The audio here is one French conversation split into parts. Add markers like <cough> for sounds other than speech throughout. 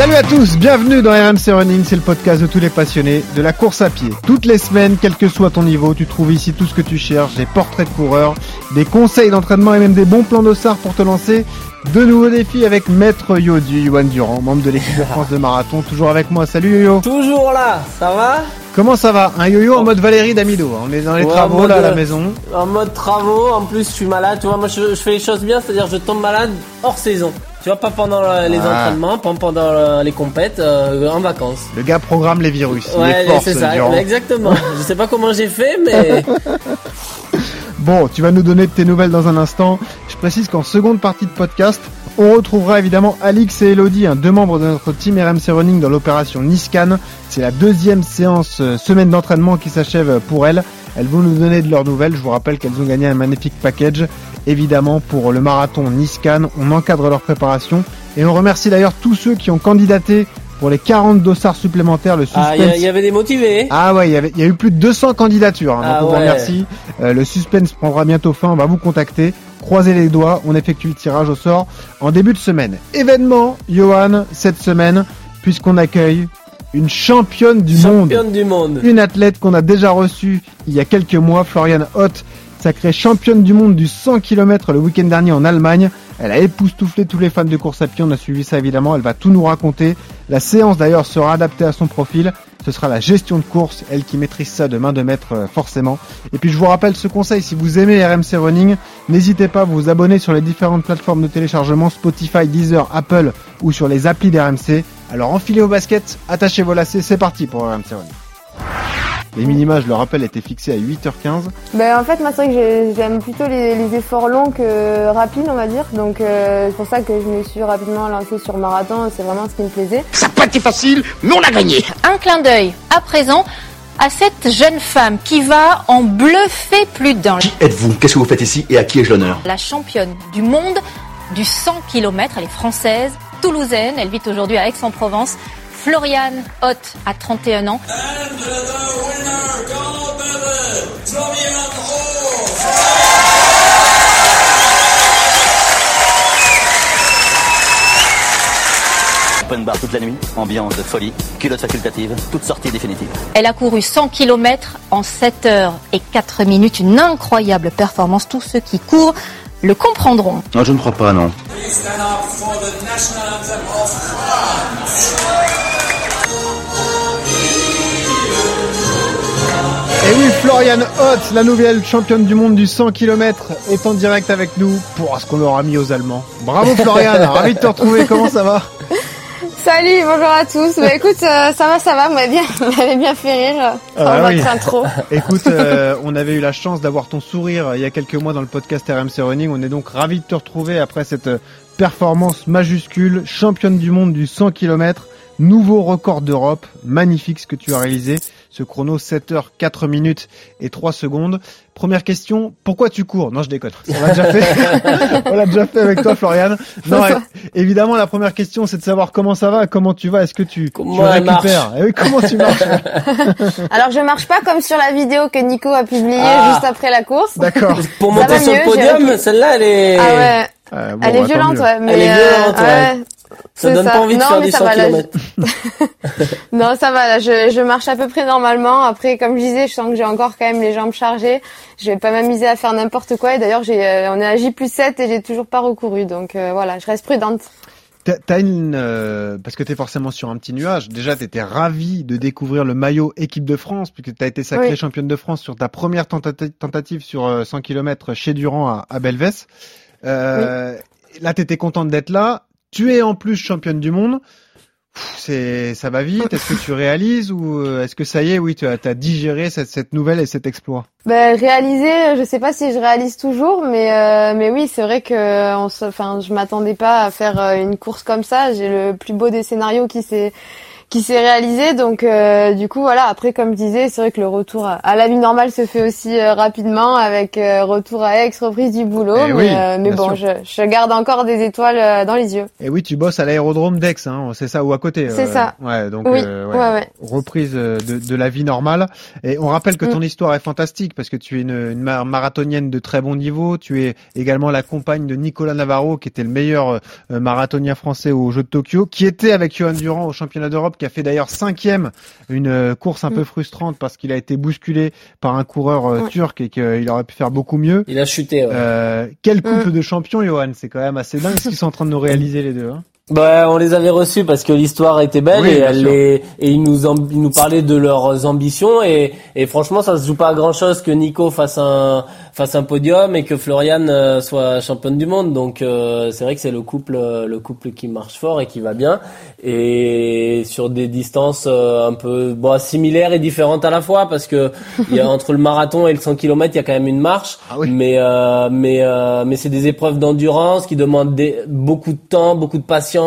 Salut à tous, bienvenue dans RMC Running, c'est le podcast de tous les passionnés de la course à pied. Toutes les semaines, quel que soit ton niveau, tu trouves ici tout ce que tu cherches, des portraits de coureurs, des conseils d'entraînement et même des bons plans d'ossard pour te lancer. De nouveaux défis avec Maître Yo du Yohan Durand, membre de l'équipe de <laughs> France de marathon, toujours avec moi. Salut Yo-Yo. Toujours là, ça va? Comment ça va? Un yo-yo en mode Valérie Damido. On est dans les Ouais, travaux là à la euh, maison. En mode travaux, en plus je suis malade, tu vois, moi je, je fais les choses bien, c'est-à-dire je tombe malade hors saison. Tu vois, pas pendant euh, les Ah. entraînements, pas pendant euh, les compètes, euh, en vacances. Le gars programme les virus. Ouais, c'est ce ça, exactement. <laughs> je sais pas comment j'ai fait, mais Bon, tu vas nous donner tes nouvelles dans un instant. Je précise qu'en seconde partie de podcast, on retrouvera évidemment Alix et Elodie, hein, deux membres de notre team RMC Running dans l'opération Niscan. C'est la deuxième séance euh, semaine d'entraînement qui s'achève pour elles. Elles vont nous donner de leurs nouvelles. Je vous rappelle qu'elles ont gagné un magnifique package. Évidemment, pour le marathon Niscan, on encadre leur préparation. Et on remercie d'ailleurs tous ceux qui ont candidaté pour les 40 dossards supplémentaires. Le suspense ah, il y, avait des motivés. ah ouais, il y, avait, il y a eu plus de 200 candidatures, hein, donc Ah on vous ouais. remercie. Euh, le suspense prendra bientôt fin, on va vous contacter. Croisez les doigts, on effectue le tirage au sort en début de semaine. Événement, Johan, cette semaine, puisqu'on accueille une championne du monde. Du monde. Une athlète qu'on a déjà reçue il y a quelques mois, Floriane Hoth, sacrée championne du monde du 100 km le week-end dernier en Allemagne. Elle a époustouflé tous les fans de course à pied, on a suivi ça évidemment, elle va tout nous raconter. La séance d'ailleurs sera adaptée à son profil, ce sera la gestion de course, elle qui maîtrise ça de main de maître euh, forcément. Et puis je vous rappelle ce conseil, si vous aimez RMC Running, n'hésitez pas à vous abonner sur les différentes plateformes de téléchargement, Spotify, Deezer, Apple ou sur les applis d'RMC. Alors enfilez vos baskets, attachez vos lacets, c'est parti pour RMC Running. Les minima, je le rappelle, étaient fixés à 8h15. Ben, en fait, moi, c'est vrai que j'ai- j'aime plutôt les, les efforts longs que rapides, on va dire. Donc, euh, c'est pour ça que je me suis rapidement lancée sur marathon. C'est vraiment ce qui me plaisait. un clin d'œil à présent à cette jeune femme qui va en bluffer plus d'un. êtes-vous? Qu'est-ce que vous faites ici? Et à qui ai-je l'honneur? La championne du monde du 100 km, elle est française, toulousaine, elle vit aujourd'hui à Aix-en-Provence. Floriane Hoth a 31 ans. Open bar toute la nuit, ambiance de folie, culotte facultative, toute sortie définitive. Elle a couru 100 km en 7 heures et 4 minutes, une incroyable performance. Tous ceux qui courent le comprendront. Non, je ne crois pas, non. Et oui, Floriane Hoth, la nouvelle championne du monde du 100 km, est en direct avec nous pour ce qu'on leur a mis aux Allemands. Bravo Floriane, <laughs> ravi de te retrouver, comment ça va? Salut, bonjour à tous. Bah, écoute, euh, ça va, ça va. <laughs> Vous m'avez bien, m'avez bien fait rire. Ah, Enfin, oui. votre intro. <laughs> Écoute, euh, on avait eu la chance d'avoir ton sourire euh, il y a quelques mois dans le podcast RMC Running. On est donc ravis de te retrouver après cette euh, performance majuscule, championne du monde du 100 km, nouveau record d'Europe, magnifique ce que tu as réalisé, ce chrono 7 heures 4 minutes et 3 secondes. Première question, pourquoi tu cours? Non, je déconne. On l'a déjà fait. <laughs> on l'a déjà fait avec toi, Floriane. Non, évidemment, la première question, c'est de savoir comment ça va, comment tu vas, est-ce que tu, tu Comment elle récupères Eh oui, comment tu marches? <laughs> Alors, je marche pas comme sur la vidéo que Nico a publiée Ah. juste après la course. D'accord. <laughs> Pour Ça monter sur mieux, le podium, celle-là, elle est... Ah ouais, Euh, bon, elle est bah, violente, ouais. Mais, Elle est violente, euh, ouais. Ça donne pas envie de non, faire mais des ça 100 va, là, km. <laughs> Non, ça va, là, je, je marche à peu près normalement. Après, comme je disais, je sens que j'ai encore quand même les jambes chargées. Je vais pas m'amuser à faire n'importe quoi. Et d'ailleurs, j'ai, euh, on est à J plus 7 et j'ai toujours pas recouru. Donc euh, voilà, je reste prudente. T'as- T'as une euh, parce que t'es forcément sur un petit nuage. Déjà, t'étais ravi de découvrir le maillot équipe de France puisque t'as été sacrée Oui. championne de France sur ta première tentati- tentative sur euh, 100 km chez Durand à, à Belvès. Euh, Là, t'étais contente d'être là. Tu es en plus championne du monde. c'est ça va vite. Est-ce que tu réalises ou euh, est-ce que ça y est, oui, tu as, digéré cette, cette nouvelle et cet exploit? Ben, réaliser, je sais pas si je réalise toujours, mais euh, mais oui, c'est vrai que on enfin, je m'attendais pas à faire euh, une course comme ça. J'ai le plus beau des scénarios qui s'est qui s'est réalisé. Donc euh, du coup voilà. Après comme je disais, c'est vrai que le retour à, la vie normale se fait aussi euh, rapidement avec euh, retour à ex, reprise du boulot. Eh mais, mais bon, je, je, garde encore des étoiles dans les yeux. Et oui, tu bosses à l'aérodrome d'Aix, hein, c'est ça ou à côté. C'est ça. Ouais, donc oui. ouais, ouais, reprise de, de, la vie normale. Et on rappelle que ton mm. histoire est fantastique parce que tu es une, une, marathonienne de très bon niveau. Tu es également la compagne de Nicolas Navarro, qui était le meilleur marathonien français aux Jeux de Tokyo, qui était avec Johan Durand au championnat d'Europe qui a fait d'ailleurs cinquième, une euh, course un peu mm. frustrante parce qu'il a été bousculé par un coureur euh, turc et qu'il aurait pu faire beaucoup mieux. Il a chuté. Ouais. Euh, quel couple mm. de champions, Johan? C'est quand même assez dingue ce qu'ils sont en train de nous réaliser les deux. Hein. Bah, on les avait reçus parce que l'histoire était belle et, elle et ils nous ils nous parlaient de leurs ambitions et, et franchement ça se joue pas à grand chose que Nico fasse un fasse un podium et que Florian euh, soit championne du monde. Donc euh, c'est vrai que c'est le couple le couple qui marche fort et qui va bien. Et sur des distances euh, un peu bon similaires et différentes à la fois parce que il y a <laughs> entre le marathon et le 100 km il y a quand même une marche. Ah oui. mais mais mais c'est des épreuves d'endurance qui demandent des, beaucoup de temps beaucoup de patience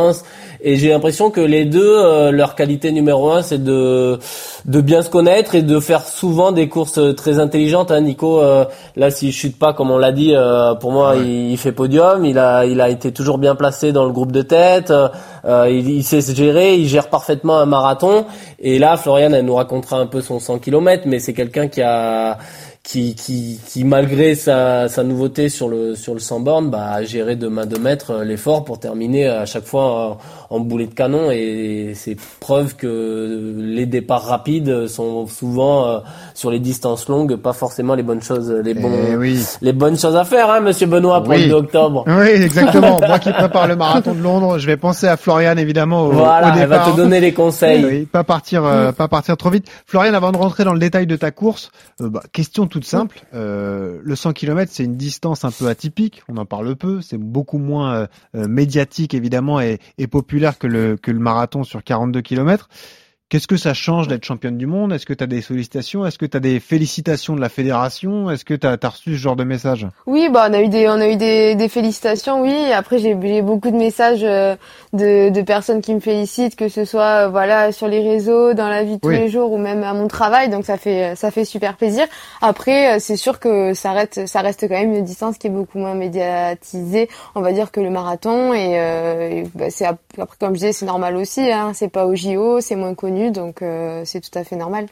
et j'ai l'impression que les deux, euh, leur qualité numéro un, c'est de de bien se connaître et de faire souvent des courses très intelligentes. Hein, Nico, euh, là, s'il chute pas, comme on l'a dit, euh, pour moi, il, fait podium. Il a il a été toujours bien placé dans le groupe de tête. il, il, sait se gérer. Il gère parfaitement un marathon. Et là, Florian, elle nous racontera un peu son 100 km, mais c'est quelqu'un qui a qui, qui, qui malgré sa, sa nouveauté sur le sur le 100 bornes, bah, a géré de main de maître euh, l'effort pour terminer à chaque fois en, boulet de canon et c'est preuve que les départs rapides sont souvent euh, sur les distances longues pas forcément les bonnes choses les eh bons oui. les bonnes choses à faire hein monsieur Benoît pour le 2 octobre. Oui, exactement. <laughs> Moi qui prépare le marathon de Londres, je vais penser à Florian évidemment au, voilà, au départ. elle va te donner les conseils. Oui, pas partir euh, pas partir trop vite. Florian avant de rentrer dans le détail de ta course, bah, question toute simple. Euh, le 100 km, c'est une distance un peu atypique. On en parle peu. C'est beaucoup moins euh, euh, médiatique évidemment et, et, populaire que le que le marathon sur 42 km. Qu'est-ce que ça change d'être championne du monde? Est-ce que tu as des sollicitations? Est-ce que tu as des félicitations de la fédération? Est-ce que tu as, reçu ce genre de message? Oui, bah on a eu des on a eu des, des félicitations, oui. Après j'ai beaucoup de messages euh, de, de personnes qui me félicitent, que ce soit euh, voilà sur les réseaux, dans la vie de tous les jours ou même à mon travail, donc ça fait ça fait super plaisir. Après euh, c'est sûr que ça reste ça reste quand même une distance qui est beaucoup moins médiatisée, on va dire que le marathon. Et, bah, c'est après comme je disais c'est normal aussi, hein. c'est pas au JO, c'est moins connu donc euh, c'est tout à fait normal.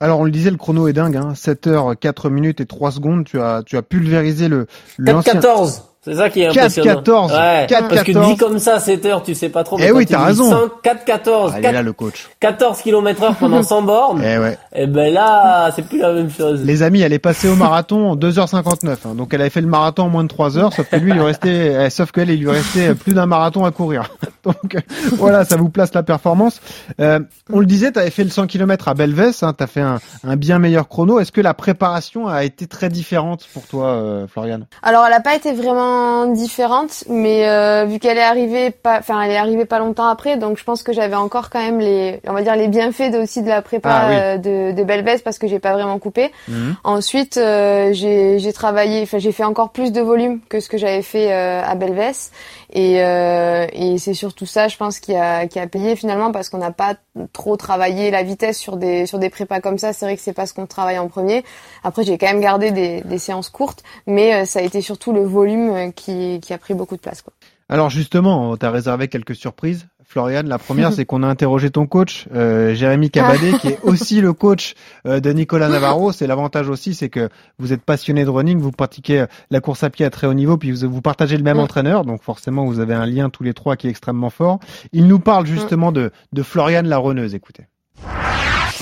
Alors on le disait, le chrono est dingue, hein. 7 heures, 4 minutes et 3 secondes, tu as, tu as pulvérisé le... 4-14 c'est ça qui est impressionnant. 4-14. Ouais. 4 Parce que dit comme ça, 7 heures, tu sais pas trop. Eh oui, t'as raison. 4-14. Ah, là, le coach. 14 km heure pendant <laughs> 100 bornes. Eh ouais. Et eh ben là, c'est plus la même chose. Les amis, elle est passée au marathon en 2h59. Hein. Donc elle avait fait le marathon en moins de 3 heures, sauf que lui, il lui restait, eh, sauf qu'elle, il lui restait plus d'un marathon à courir. <laughs> Donc voilà, ça vous place la performance. Euh, on le disait, tu avais fait le 100 km à Belvès, hein, tu as fait un, un, bien meilleur chrono. Est-ce que la préparation a été très différente pour toi, euh, Floriane? Alors, elle n'a pas été vraiment différente mais euh, vu qu'elle est arrivée pas, enfin elle est arrivée pas longtemps après, donc je pense que j'avais encore quand même les, on va dire les bienfaits aussi de la prépa ah euh, de, de Belvès parce que j'ai pas vraiment coupé. Mhm. Ensuite, euh, j'ai travaillé, enfin j'ai fait encore plus de volume que ce que j'avais fait à Belvès et, et c'est surtout ça, je pense, qui a qui a payé finalement parce qu'on n'a pas trop travaillé la vitesse sur des sur des prépas comme ça. C'est vrai que c'est pas ce qu'on travaille en premier. Après, j'ai quand même gardé des, des séances courtes, mais ça a été surtout le volume qui, qui a pris beaucoup de place. Quoi. Alors justement, tu as réservé quelques surprises. Floriane, la première, <laughs> c'est qu'on a interrogé ton coach, euh, Jérémy Cabadé, qui est aussi le coach euh, de Nicolas <laughs> Navarro. C'est l'avantage aussi, c'est que vous êtes passionné de running, vous pratiquez la course à pied à très haut niveau, puis vous, vous partagez le même entraîneur, donc forcément vous avez un lien tous les trois qui est extrêmement fort. Il nous parle justement de, de Floriane la runneuse. Écoutez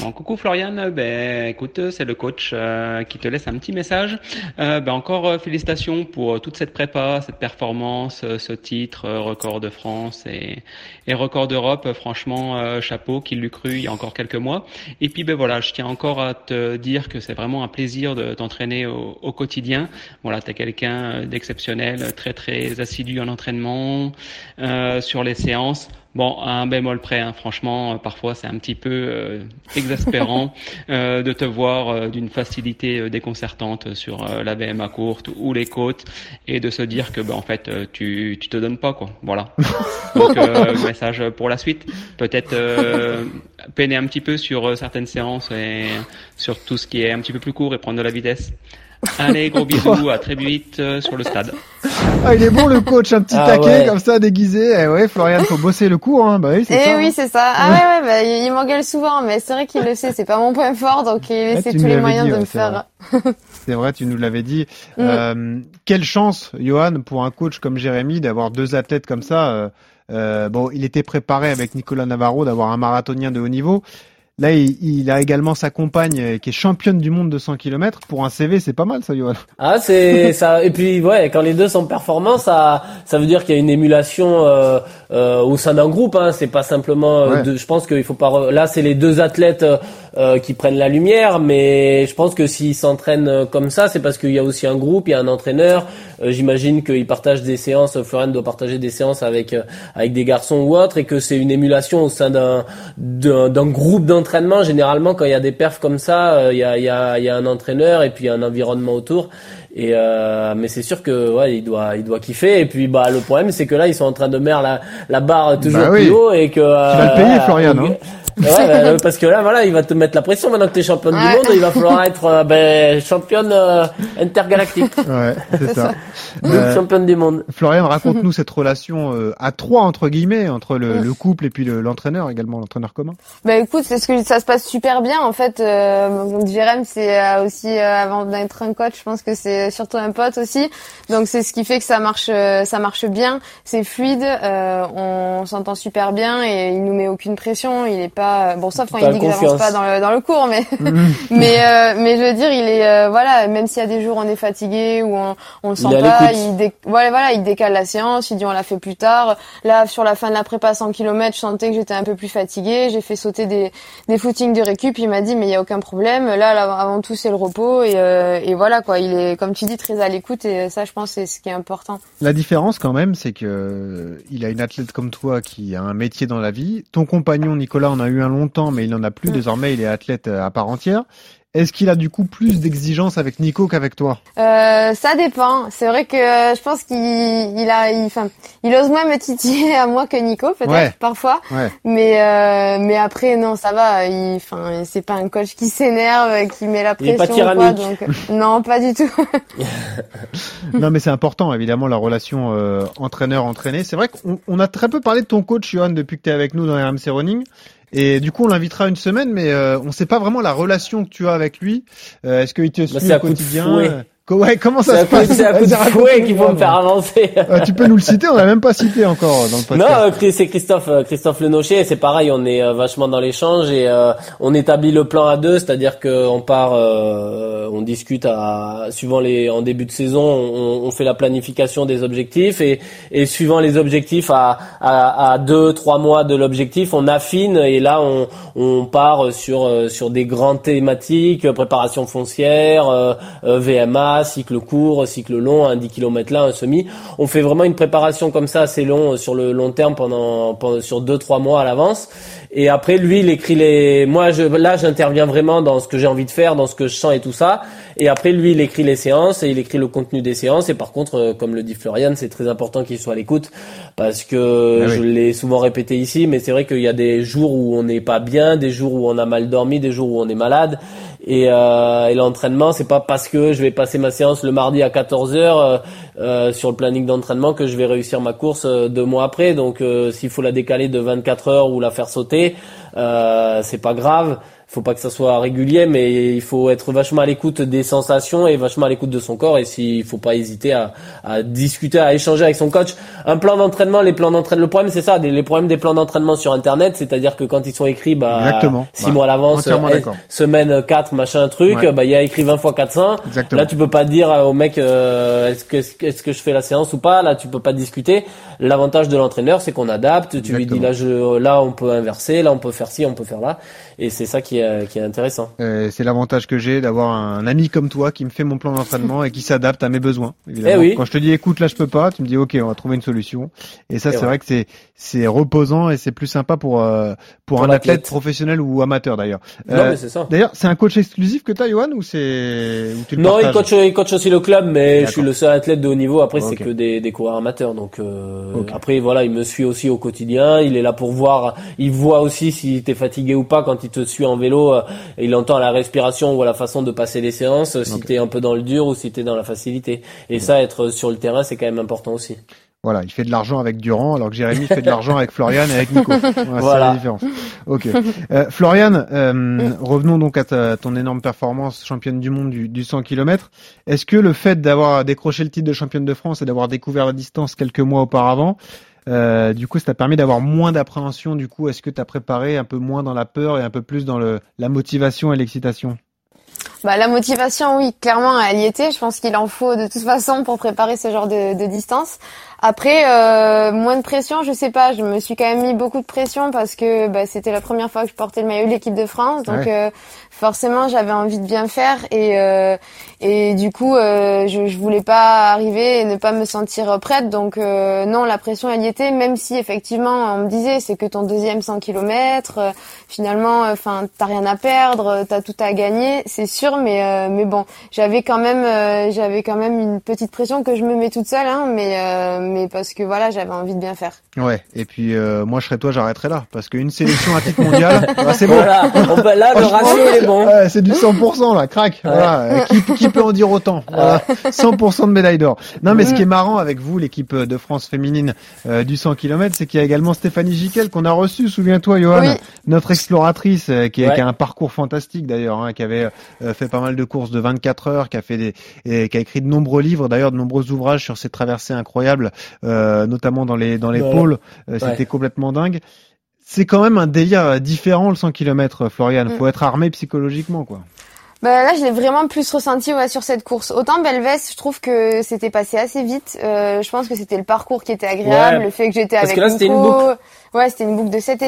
coucou Floriane, ben écoute, c'est le coach euh, qui te laisse un petit message. Euh, ben, encore euh, félicitations pour toute cette prépa, cette performance, ce titre, record de France et, et record d'Europe. Franchement, chapeau, qu'il l'eût cru il y a encore quelques mois. Et puis ben voilà, je tiens encore à te dire que c'est vraiment un plaisir de t'entraîner au, au, quotidien. Voilà, tu es quelqu'un d'exceptionnel, très très assidu en entraînement, sur les séances. Bon, un bémol près, hein, franchement, euh, parfois c'est un petit peu euh, exaspérant <laughs> euh, de te voir d'une facilité déconcertante sur la VMA courte ou les côtes et de se dire que, bah, en fait, tu, tu te donnes pas, quoi. Voilà. <laughs> Donc, message pour la suite. Peut-être peiner un petit peu sur certaines séances et sur tout ce qui est un petit peu plus court et prendre de la vitesse. Allez, gros <laughs> bisous, à très vite euh, sur le stade. Ah, il est bon le coach, un petit ah taquet comme ça déguisé. Eh ouais, Florian, faut bosser le cours, hein. Bah oui, c'est eh ça. oui, hein. c'est ça. Ah ouais, ouais, bah, il m'engueule souvent, mais c'est vrai qu'il le sait, c'est pas mon point fort, donc il essaie tous les moyens de me faire. <laughs> c'est vrai, tu nous l'avais dit. Mm. Euh, quelle chance, Johan, pour un coach comme Jérémy, d'avoir deux athlètes comme ça. Euh, euh, bon, il était préparé avec Nicolas Navarro d'avoir un marathonien de haut niveau. Là, il, a également sa compagne euh, qui est championne du monde de 100 km. Pour un CV, c'est pas mal, ça, Johan. Ah, c'est <laughs> ça. Et puis, ouais, quand les deux sont performants, ça, ça veut dire qu'il y a une émulation euh, euh, au sein d'un groupe. Hein. C'est pas simplement. de, je pense qu'il faut pas. Là, c'est les deux athlètes qui prennent la lumière, mais je pense que s'ils s'entraînent comme ça, c'est parce qu'il y a aussi un groupe, il y a un entraîneur. J'imagine qu'ils partagent des séances. Florian doit partager des séances avec avec des garçons ou autres, et que c'est une émulation au sein d'un d'un groupe d'entraîneurs généralement, quand il y a des perfs comme ça, euh, il y, a, y, a, y, a, un entraîneur et puis un environnement autour. Et euh, mais c'est sûr que ouais, il doit, il doit kiffer. Et puis bah le problème, c'est que là, ils sont en train de mettre la, la barre toujours bah plus haut et que. tu vas le payer, euh, Florian. Hein Ouais, bah, parce que là, voilà, il va te mettre la pression maintenant que tu es championne du monde. Il va falloir être euh, ben, championne euh, intergalactique. Ouais, c'est ça. Euh, championne du monde. Florian, raconte-nous <laughs> cette relation à trois entre guillemets entre le, le couple et puis l'entraîneur également, l'entraîneur commun. Bah écoute, c'est ce que ça se passe super bien en fait. donc Jérém, c'est aussi avant d'être un coach, je pense que c'est surtout un pote aussi. Donc c'est ce qui fait que ça marche, ça marche bien. C'est fluide, on s'entend super bien et il nous met aucune pression. Il est pas bon sauf quand il dit que j'avance pas dans le dans le cours mais <laughs> mais euh, mais je veux dire il est euh, voilà même s'il y a des jours où on est fatigué ou on on le sent pas il voilà voilà il décale la séance il dit on la fait plus tard. Là sur la fin de la prépa 100 km je sentais que j'étais un peu plus fatigué j'ai fait sauter des des footings de récup. Il m'a dit mais il y a aucun problème. Là, là avant tout c'est le repos et euh, et voilà quoi. Il est comme tu dis très à l'écoute et ça je pense c'est ce qui est important. La différence quand même c'est que il a une athlète comme toi qui a un métier dans la vie. Ton compagnon Nicolas on a eu un longtemps, mais il n'en a plus. Désormais, il est athlète euh, à part entière. Est-ce qu'il a du coup plus d'exigences avec Nico qu'avec toi? Euh, Ça dépend. C'est vrai que euh, je pense qu'il il a, il, enfin, il ose moins me titiller à moi que Nico peut-être parfois. Mais euh, mais après non, ça va. Il, enfin, c'est pas un coach qui s'énerve, qui met la pression. Il pas quoi, donc non, pas du tout. <laughs> non, mais c'est important évidemment la relation entraîneur-entraîné. C'est vrai qu'on a très peu parlé de ton coach Johan depuis que tu es avec nous dans RMC Running. Et du coup, on l'invitera une semaine, mais euh, on ne sait pas vraiment la relation que tu as avec lui. Euh, est-ce qu'il te bah, suit au quotidien? Ouais, comment ça se passe C'est à coup de fouet vont me faire avancer. Ah, tu peux nous le citer On n'a même pas cité encore dans le podcast. Non, euh, c'est Christophe, euh, Christophe Lenocher. C'est pareil, on est euh, vachement dans l'échange et on établit le plan à deux, c'est-à-dire qu'on part, on discute à suivant les en début de saison, on, on fait la planification des objectifs et, et suivant les objectifs à, à, à deux, trois mois de l'objectif, on affine et là on, on part sur sur des grandes thématiques, préparation foncière, VMA cycle court, cycle long, un 10 km là, un semi. On fait vraiment une préparation comme ça assez long euh, sur le long terme pendant, pendant sur deux trois mois à l'avance. Et après, lui, il écrit les. Moi, je, là, j'interviens vraiment dans ce que j'ai envie de faire, dans ce que je sens et tout ça. Et après, lui, il écrit les séances et il écrit le contenu des séances. Et par contre, euh, comme le dit Florian, c'est très important qu'il soit à l'écoute parce que ah je l'ai souvent répété ici, mais c'est vrai qu'il y a des jours où on n'est pas bien, des jours où on a mal dormi, des jours où on est malade. Et, euh, et l'entraînement, c'est pas parce que je vais passer ma séance le mardi à 14 h euh, euh, sur le planning d'entraînement que je vais réussir ma course euh, deux mois après. Donc, s'il faut la décaler de 24 heures ou la faire sauter, c'est pas grave faut pas que ça soit régulier, mais il faut être vachement à l'écoute des sensations et vachement à l'écoute de son corps. Et s'il faut pas hésiter à, à, discuter, à échanger avec son coach. Un plan d'entraînement, les plans d'entraînement. Le problème, c'est ça, les problèmes des plans d'entraînement sur Internet, c'est-à-dire que quand ils sont écrits, bah, six bah, mois à l'avance, eh, semaine 4, machin, truc, bah, il y a écrit 20 fois 400. Là, tu peux pas dire au mec, euh, est-ce que, est-ce que je fais la séance ou pas? Là, tu peux pas discuter. L'avantage de l'entraîneur, c'est qu'on adapte. Tu lui dis, là, je, là, on peut inverser, là, on peut faire ci, on peut faire là. Et c'est ça qui est qui est intéressant. C'est l'avantage que j'ai d'avoir un ami comme toi qui me fait mon plan d'entraînement et qui s'adapte à mes besoins. Eh oui. Quand je te dis écoute là je peux pas, tu me dis ok on va trouver une solution. Et ça c'est ouais. vrai que c'est c'est reposant et c'est plus sympa pour euh, pour, Pour un athlète professionnel ou amateur d'ailleurs. Non, Euh, mais c'est ça. D'ailleurs c'est un coach exclusif que t'as Johan ou c'est tu Non, il coach, il coach aussi le club, mais je suis le seul athlète de haut niveau. Après, c'est que des, des coureurs amateurs. Donc euh, après, voilà, il me suit aussi au quotidien. Il est là pour voir. Il voit aussi si t'es fatigué ou pas quand il te suit en vélo. euh, il entend la respiration ou la façon de passer les séances. euh, Si Ok. t'es un peu dans le dur ou si t'es dans la facilité. Et ça, être sur le terrain, c'est quand même important aussi. Voilà, il fait de l'argent avec Durand, alors que Jérémy fait de l'argent avec Florian et avec Nico. Voilà, C'est la différence. Ok. Euh, Florian, euh, revenons donc à ta- ton énorme performance, championne du monde du, du 100 km. Est-ce que le fait d'avoir décroché le titre de championne de France et d'avoir découvert la distance quelques mois auparavant, euh, du coup, ça t'a permis d'avoir moins d'appréhension. Du coup, est-ce que t'as préparé un peu moins dans la peur et un peu plus dans la motivation et l'excitation? Bah, la motivation, oui, clairement, elle y était. Je pense qu'il en faut de toute façon pour préparer ce genre de distance. Après, euh, moins de pression, je sais pas. Je me suis quand même mis beaucoup de pression parce que bah, c'était la première fois que je portais le maillot de l'équipe de France, donc Ouais. euh, forcément j'avais envie de bien faire. Et euh, et du coup euh, je, je voulais pas arriver et ne pas me sentir prête. Donc euh, non, la pression elle y était, même si effectivement on me disait c'est que ton deuxième 100 km, euh, finalement, enfin t'as rien à perdre, t'as tout à gagner, c'est sûr, mais euh, mais bon, j'avais quand même euh, j'avais quand même une petite pression que je me mets toute seule, hein, mais euh, mais parce que voilà j'avais envie de bien faire. Ouais. Et puis, euh, moi, je serais toi, j'arrêterais là, parce qu'une sélection à titre mondial, bah, <laughs> c'est bon. Voilà. Peut- là, le ratio est bon. Ouais, c'est du 100% là, crac. Voilà. Euh, Qui, qui peut en dire autant? Voilà. 100% de médaille d'or. Non, mais ce qui est marrant avec vous, l'équipe de France féminine euh, du 100 km, c'est qu'il y a également Stéphanie Giquel qu'on a reçu. Souviens-toi, Johan, Oui. notre exploratrice euh, qui, a- Ouais. qui a un parcours fantastique d'ailleurs, hein, qui avait euh, fait pas mal de courses de 24 heures, qui a fait des, et qui a écrit de nombreux livres, d'ailleurs de nombreux ouvrages sur ces traversées incroyables, euh, notamment dans les dans les pôles. Euh, C'était Ouais. complètement dingue. C'est quand même un délire euh, différent le 100 km, Florian. Mm. Faut être armé psychologiquement, quoi. Bah là, je l'ai vraiment plus ressenti ouais, sur cette course. Autant Belvès, je trouve que c'était passé assez vite. Euh, je pense que c'était le parcours qui était agréable, Ouais. le fait que j'étais Parce avec que là, c'était une Nico. boucle. Ouais, c'était une boucle de 7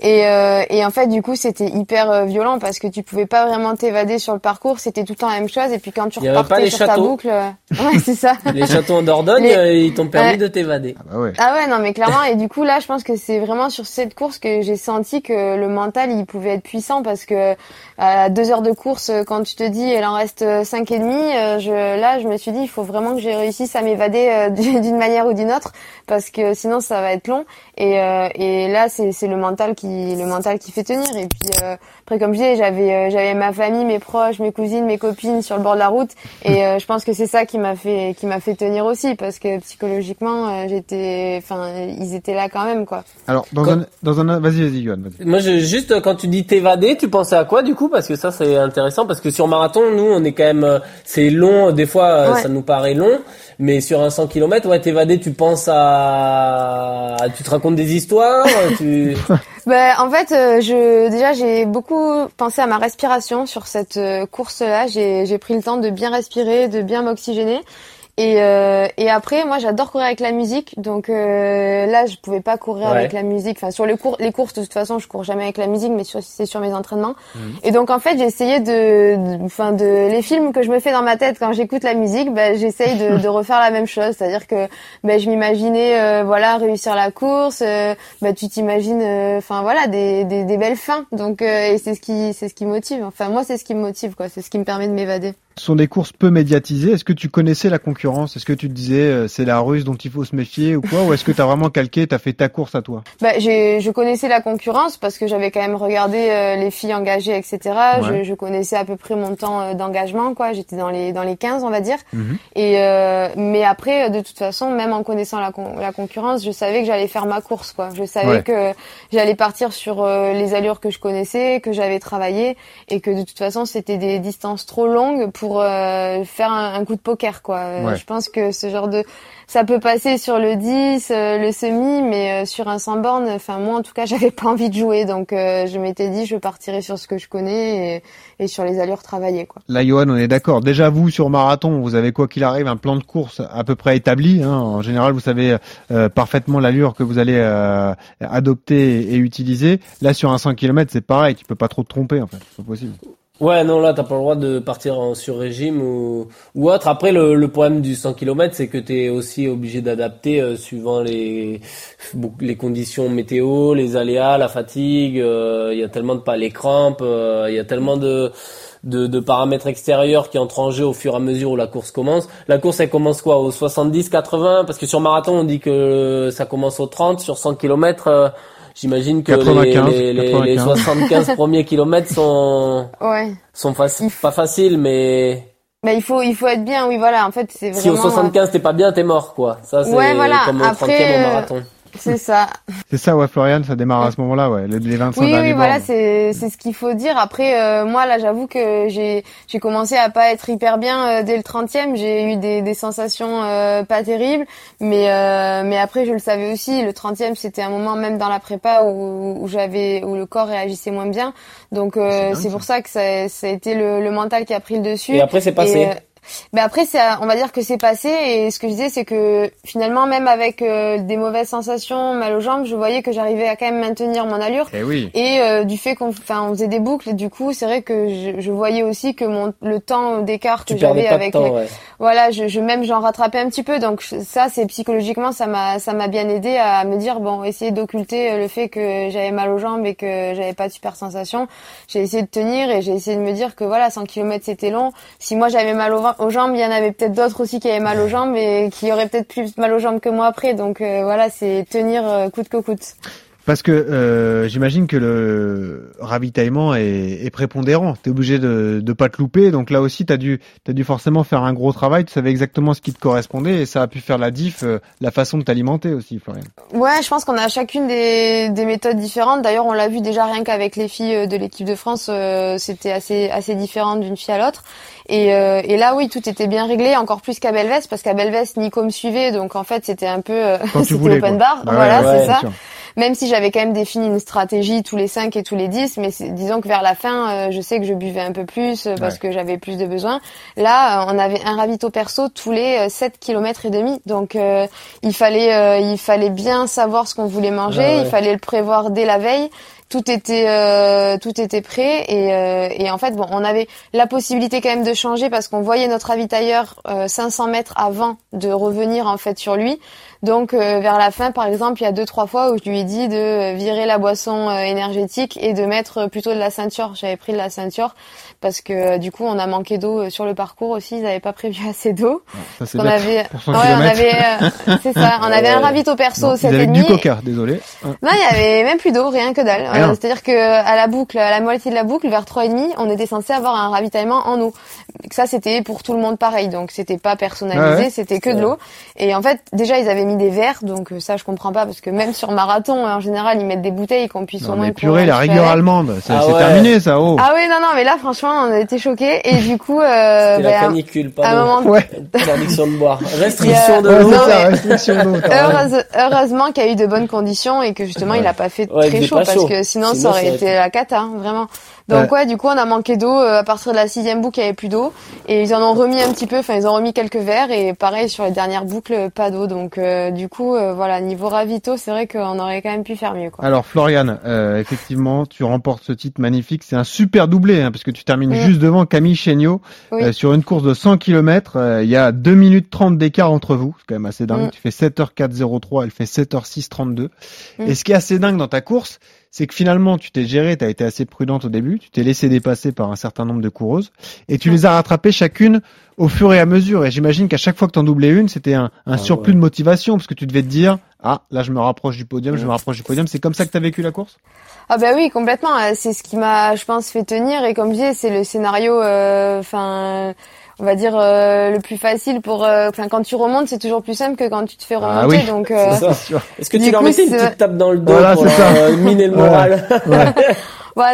et euh, et en fait, du coup, c'était hyper euh, violent parce que tu pouvais pas vraiment t'évader sur le parcours. C'était tout le temps la même chose. Et puis quand tu Il pas repartais les sur ta boucle, euh, <laughs> ouais, c'est ça. Les châteaux en Dordogne, Les- euh, ils t'ont permis Ouais. de t'évader. Ah bah ouais. Ah ouais, non, mais clairement. Et du coup, là, je pense que c'est vraiment sur cette course que j'ai senti que le mental, il pouvait être puissant parce que à deux heures de course, quand tu te dis, il en reste cinq et demi, je, là, je me suis dit, il faut vraiment que j'ai réussisse à m'évader euh, <laughs> d'une manière ou d'une autre parce que sinon, ça va être long. Et, euh, et là, c'est c'est le mental qui, le mental qui fait tenir. Et puis, euh, après, comme je disais, j'avais, euh, j'avais ma famille, mes proches, mes cousines, mes copines sur le bord de la route. Et euh, je pense que c'est ça qui m'a fait, qui m'a fait tenir aussi parce que psychologiquement, euh, j'étais, enfin, ils étaient là quand même, quoi. Alors, dans Quand- un, dans un, vas-y, vas-y, Johan, vas-y. Moi, je, juste quand tu dis t'évader, tu pensais à quoi du coup? Parce que ça, c'est intéressant. Parce que sur marathon, nous, on est quand même, c'est long. Des fois, Ouais. ça nous paraît long, mais sur un 100 km, ouais, t'évader, tu penses à, tu te racontes des histoires. tu... <laughs> Ben, en fait, euh, je déjà j'ai beaucoup pensé à ma respiration sur cette euh, course-là. J'ai pris le temps de bien respirer, de bien m'oxygéner. Et, euh, et après, moi, j'adore courir avec la musique. Donc euh, là, je pouvais pas courir Ouais. avec la musique. Enfin, sur les cours, les courses, de toute façon, je cours jamais avec la musique, mais c'est sur mes entraînements. Et donc, en fait, j'ai essayé de, enfin, de, les films que je me fais dans ma tête quand j'écoute la musique, ben, j'essaye de, <laughs> de refaire la même chose. C'est-à-dire que, ben, je m'imaginais, euh, voilà, réussir la course. euh, bah, tu t'imagines, euh, enfin voilà, des, des, des belles fins. Donc, euh, et c'est ce qui, c'est ce qui motive. Enfin, moi, c'est ce qui me motive, quoi. C'est ce qui me permet de m'évader. Ce sont des courses peu médiatisées. Est-ce que tu connaissais la concurrence? Est-ce que tu te disais euh, c'est la Russe dont il faut se méfier ou quoi? Ou est-ce que tu as vraiment calqué, tu as fait ta course à toi? Bah, j'ai, je connaissais la concurrence parce que j'avais quand même regardé euh, les filles engagées, etc. Ouais. Je, je connaissais à peu près mon temps euh, d'engagement, quoi. J'étais dans les dans les 15, on va dire. Mhm. Et euh, mais après, de toute façon, même en connaissant la, con- la concurrence, je savais que j'allais faire ma course, quoi. Je savais Ouais. que j'allais partir sur euh, les allures que je connaissais, que j'avais travaillé, et que de toute façon, c'était des distances trop longues pour pour euh, faire un, un coup de poker quoi. Euh, Ouais. Je pense que ce genre de ça peut passer sur le 10, euh, le semi, mais euh, sur un 100 bornes, enfin moi en tout cas <laughs> j'avais pas envie de jouer, donc euh, je m'étais dit je partirai sur ce que je connais et, et sur les allures travaillées quoi. Là, Johan, on est d'accord. Déjà, vous, sur marathon, vous avez quoi qu'il arrive un plan de course à peu près établi. Hein. En général, vous savez euh, parfaitement l'allure que vous allez euh, adopter et utiliser. Là, sur un 100 km, c'est pareil. Tu peux pas trop te tromper, en fait. C'est pas possible. Ouais, non, là, t'as pas le droit de partir en sur-régime ou, ou autre. Après, le, le problème du 100 km, c'est que t'es aussi obligé d'adapter euh, suivant les, les conditions météo, les aléas, la fatigue. euh, Il y a tellement de pas les crampes, euh, il y a tellement de, de, de paramètres extérieurs qui entrent en jeu au fur et à mesure où la course commence. La course, elle commence quoi Au 70, 80 Parce que sur marathon, on dit que ça commence au 30. Sur 100 km, j'imagine que les- 95, les, les, les 95. 75 premiers kilomètres sont <laughs> Ouais. sont faciles, pas faciles, mais Bah il faut il faut être bien, oui voilà. En fait c'est si au vraiment. euh, 75 t'es pas bien, t'es mort, quoi. Ça, c'est Ouais, voilà. comme au Après, 30e au euh, marathon. C'est ça. C'est ça, ouais, Florian, ça démarre à ce moment-là, ouais. Les les 25 Oui, derniers oui, voilà, c'est c'est ce qu'il faut dire. Après, euh, moi là, j'avoue que j'ai j'ai commencé à pas être hyper bien euh, dès le 30e. J'ai eu des des sensations euh, pas terribles, mais euh, mais après je le savais aussi. Le 30e, c'était un moment même dans la prépa où où j'avais où le corps réagissait moins bien. Donc euh, c'est pour ça que ça, ça a été le, le mental qui a pris le dessus. Et après, c'est passé. euh, ben après, c'est, on va dire que c'est passé. Et ce que je disais, c'est que finalement, même avec euh, des mauvaises sensations, mal aux jambes, je voyais que j'arrivais à quand même maintenir mon allure. Eh oui. Et euh, du fait qu'on, enfin, on faisait des boucles, du coup, c'est vrai que je, je voyais aussi que mon le temps d'écart que j'avais avec, temps, les- ouais. voilà, je, je même j'en rattrapais un petit peu. Donc ça, c'est psychologiquement, ça m'a, ça m'a bien aidé à me dire bon, essayer d'occulter euh, le fait que j'avais mal aux jambes et que j'avais pas de super sensation. J'ai essayé de tenir et j'ai essayé de me dire que voilà, 100 km c'était long. Si moi j'avais mal aux, aux jambes, il y en avait peut-être d'autres aussi qui avaient mal aux jambes et qui auraient peut-être plus mal aux jambes que moi après. Donc euh, voilà, c'est tenir euh, coûte que coûte. Parce que euh, j'imagine que le ravitaillement est, est prépondérant. T'es obligé de de pas te louper. Donc là aussi, t'as dû t'as dû forcément faire un gros travail. Tu savais exactement ce qui te correspondait et ça a pu faire la diff, euh, la façon de t'alimenter aussi, Florian. Ouais, je pense qu'on a chacune des, des méthodes différentes. D'ailleurs, on l'a vu déjà rien qu'avec les filles euh, de l'équipe de France, euh, c'était assez assez différent d'une fille à l'autre. Et, euh, et là, oui, tout était bien réglé, encore plus qu'à Belvès, parce qu'à Belvès, Nico me suivait, donc en fait, c'était un peu euh, Quand tu <laughs> c'était voulais. open quoi. bar. Bah voilà, ouais, c'est ça. Même si j'avais quand même défini une stratégie tous les 5 et tous les 10, mais disons que vers la fin, euh, je sais que je buvais un peu plus euh, parce Ouais. que j'avais plus de besoin. Là, euh, on avait un ravito perso tous les euh, 7 km et demi. Donc il fallait il fallait bien savoir ce qu'on voulait manger, Ah ouais. il fallait le prévoir dès la veille. Tout était euh, tout était prêt et, euh, et en fait bon on avait la possibilité quand même de changer parce qu'on voyait notre ravitailleur euh, 500 mètres avant de revenir en fait sur lui donc euh, vers la fin, par exemple, il y a deux trois fois où je lui ai dit de virer la boisson énergétique et de mettre plutôt de la ceinture. J'avais pris de la ceinture parce que euh, du coup on a manqué d'eau euh, sur le parcours aussi. Ils n'avaient pas prévu <laughs> assez d'eau. Ça c'est On bien. avait, Pour 100 ouais, on avait, euh, <laughs> c'est ça, on avait un ravito perso Non, au ils 7 avaient et que du coca, désolé. Non, il y avait même plus d'eau, rien que dalle. Euh. C'est-à-dire que à la boucle, à la moitié de la boucle, vers trois et demi, on était censé avoir un ravitaillement en eau. Ça, c'était pour tout le monde pareil, donc c'était pas personnalisé, Ouais, ouais. c'était que de l'eau. Et en fait, déjà, ils avaient mis des verres, donc euh, ça, je comprends pas parce que même sur marathon, en général, ils mettent des bouteilles qu'on puisse au Non, moins mais courir purée, la rigueur allemande, c'est Ah ouais. terminé ça. Oh. Ah oui, non, non, mais là, franchement, on a été choqués. Et du coup, euh, C'était la ben, canicule, un pas moment, Ouais. <laughs> Interdiction de boire. Restriction de l'eau. Heureuse- heureusement qu'il y a eu de bonnes conditions et que justement il a pas fait Ouais, très chaud pas parce chaud. que sinon, Sinon, ça aurait été la cata, hein, vraiment. Donc ouais. du coup on a manqué d'eau euh, à partir de la sixième boucle il y avait plus d'eau et ils en ont remis un petit peu, enfin ils ont remis quelques verres et pareil sur les dernières boucles pas d'eau donc euh, du coup euh, voilà niveau ravito c'est vrai qu'on aurait quand même pu faire mieux quoi. Alors Florian, euh, effectivement, tu remportes ce titre magnifique. C'est un super doublé, hein, parce que tu termines Mm. juste devant Camille Chéniaud Oui. euh, sur une course de 100 km. Il y a 2 minutes 30 d'écart entre vous. C'est quand même assez dingue. Mm. Tu fais 7h403, elle fait 7h632. Mm. Et ce qui est assez dingue dans ta course, c'est que finalement, tu t'es géré, tu as été assez prudente au début, tu t'es laissé dépasser par un certain nombre de coureuses, et tu les as rattrapées chacune au fur et à mesure. Et j'imagine qu'à chaque fois que tu en doublais une, c'était un, un Ah surplus ouais. de motivation, parce que tu devais te dire, ah, là je me rapproche du podium, je me rapproche du podium. C'est comme ça que tu as vécu la course? Ah bah oui, complètement. Euh, C'est ce qui m'a, je pense, fait tenir. Et comme je disais, c'est le scénario, euh, enfin, on va dire euh, le plus facile pour. euh, Enfin, quand tu remontes, c'est toujours plus simple que quand tu te fais Ah remonter. oui. Donc, <laughs> euh, C'est ça. sûr. Est-ce que tu leur mettais une petite tape dans le dos Voilà, pour c'est ça. leur, euh, miner le moral Ouais. Ouais <laughs>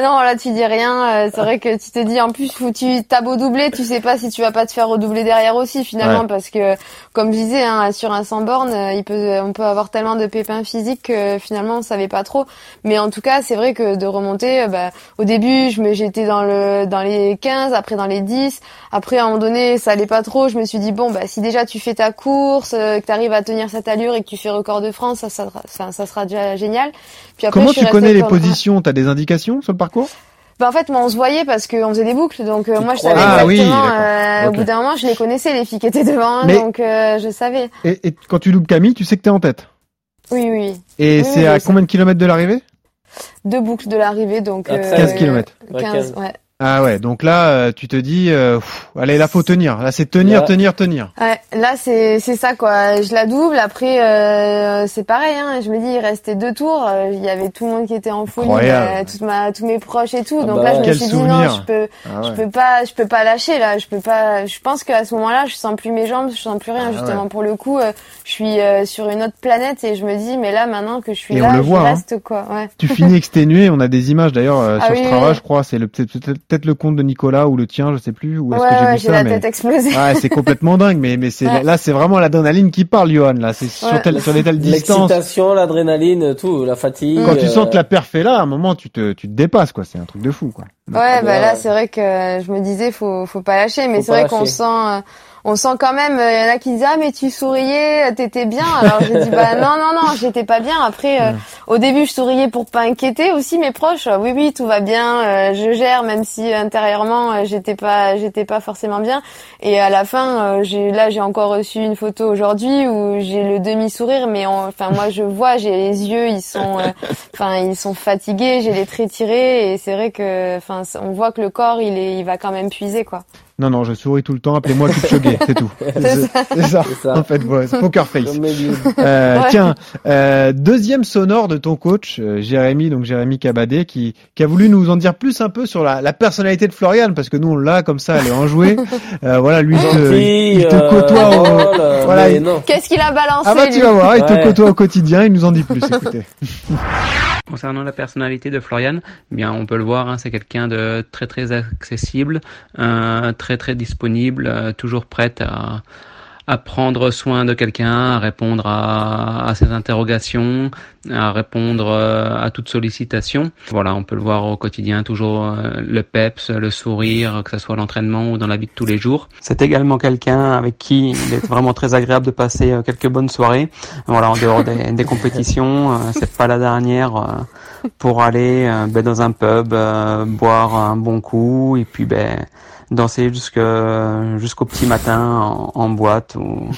non là tu dis rien. euh, c'est vrai que tu te dis en plus faut tu t'as beau doubler, tu sais pas si tu vas pas te faire redoubler derrière aussi finalement Ouais. parce que comme je disais hein, sur un 100 bornes, euh, il peut on peut avoir tellement de pépins physiques que finalement on savait pas trop. Mais en tout cas c'est vrai que de remonter, euh, bah, au début je me j'étais dans le dans les 15, après dans les 10, après à un moment donné ça allait pas trop. Je me suis dit bon bah si déjà tu fais ta course, que tu arrives à tenir cette allure et que tu fais record de France, ça ça, ça, ça sera déjà génial. Puis après, Comment je suis tu connais les positions? T'as des indications sur le parcours bah en fait, moi, on se voyait parce qu'on faisait des boucles, donc euh, Tu moi je savais Ah oui, exactement. d'accord. euh. Au bout d'un moment, je les connaissais les filles qui étaient devant, Mais- donc euh, je savais. et, et quand tu loupes Camille, tu sais que t'es en tête. Oui, oui, oui. Et Oui, c'est oui, à combien de kilomètres de l'arrivée Deux boucles de l'arrivée, donc À euh, 15 kilomètres. Ouais, 15, 15. ouais. Ah ouais, donc là, euh, tu te dis, euh, pff, allez, là, faut tenir. Là, c'est tenir, tenir, tenir. Ouais, là c'est c'est ça quoi. Je la double. Après euh, c'est pareil. Hein, je me dis il restait deux tours. euh, Il y avait tout le monde qui était en folie, euh, toute ma tous mes proches et tout. Ah Donc bah là je me suis souvenir. dit non, je peux Ah je peux pas je peux pas lâcher là. Je peux pas. Je pense qu'à ce moment-là je sens plus mes jambes, je sens plus rien Ah justement. Pour le coup, euh, je suis euh, sur une autre planète et je me dis mais là maintenant que je suis Et là, on le je voit, hein. reste quoi. Ouais. Tu finis <laughs> exténué. On a des images d'ailleurs euh, Ah sur oui, Strava, oui. je crois. C'est le peut-être peut-être- le compte de Nicolas ou le tien, je sais plus. Où est-ce Ouais, que j'ai ouais, vu ça la mais... tête explosée. Ouais, c'est complètement dingue, mais mais c'est Ouais. là c'est vraiment l'adrénaline qui parle, Johan. Là, c'est sur Ouais. tel, sur des telles <laughs> distances. L'excitation, l'adrénaline, tout, la fatigue. Quand tu sens euh, que la perf est là, à un moment, tu te tu te dépasses quoi. C'est un truc de fou quoi. Ouais, bah là, c'est vrai que je me disais, faut, faut pas lâcher, mais c'est vrai qu'on sent, euh, on sent quand même, il y en a qui disent, ah, mais tu souriais, t'étais bien. Alors, j'ai dit, bah, <laughs> non, non, non, j'étais pas bien. Après, euh, au début, je souriais pour pas inquiéter aussi mes proches. Oui, oui, tout va bien, euh, je gère, même si intérieurement, euh, j'étais pas, j'étais pas forcément bien. Et à la fin, euh, j'ai, là, j'ai encore reçu une photo aujourd'hui où j'ai le demi-sourire, mais on- enfin, moi, je vois, j'ai les yeux, ils sont, euh, <laughs> enfin, ils sont fatigués, j'ai les traits tirés, et c'est vrai que, enfin, on voit que le corps, il est, il va quand même puiser, quoi. Non non, je souris tout le temps. Appelez-moi Kipchoge, <laughs> c'est tout. C'est c'est ça. C'est ça. En fait, ouais, c'est poker face. Euh, Ouais. Tiens, euh, deuxième sonore de ton coach, euh, Jérémy, donc Jérémy Cabadé, qui, qui a voulu nous en dire plus un peu sur la, la personnalité de Florian, parce que nous on l'a comme ça, elle est enjouée. <laughs> Euh, voilà, lui il te, il te euh, côtoie. au- voilà, il- non. Qu'est-ce qu'il a balancé, Ah bah tu vas voir, il te côtoie au quotidien, il nous en dit plus. Écoutez. <laughs> Concernant la personnalité de Florian, eh bien on peut le voir, hein, c'est quelqu'un de très très accessible, euh, très très disponible, euh, toujours prête à, à prendre soin de quelqu'un, à répondre à, à ses interrogations, à répondre euh, à toute sollicitation. Voilà, on peut le voir au quotidien, toujours euh, le peps, le sourire, que ce soit l'entraînement ou dans la vie de tous les jours. C'est également quelqu'un avec qui il est vraiment très agréable de passer quelques bonnes soirées. Voilà, en dehors des, des compétitions, c'est pas la dernière pour aller ben, dans un pub, boire un bon coup et puis ben danser jusque jusqu'au petit matin en, en boîte ou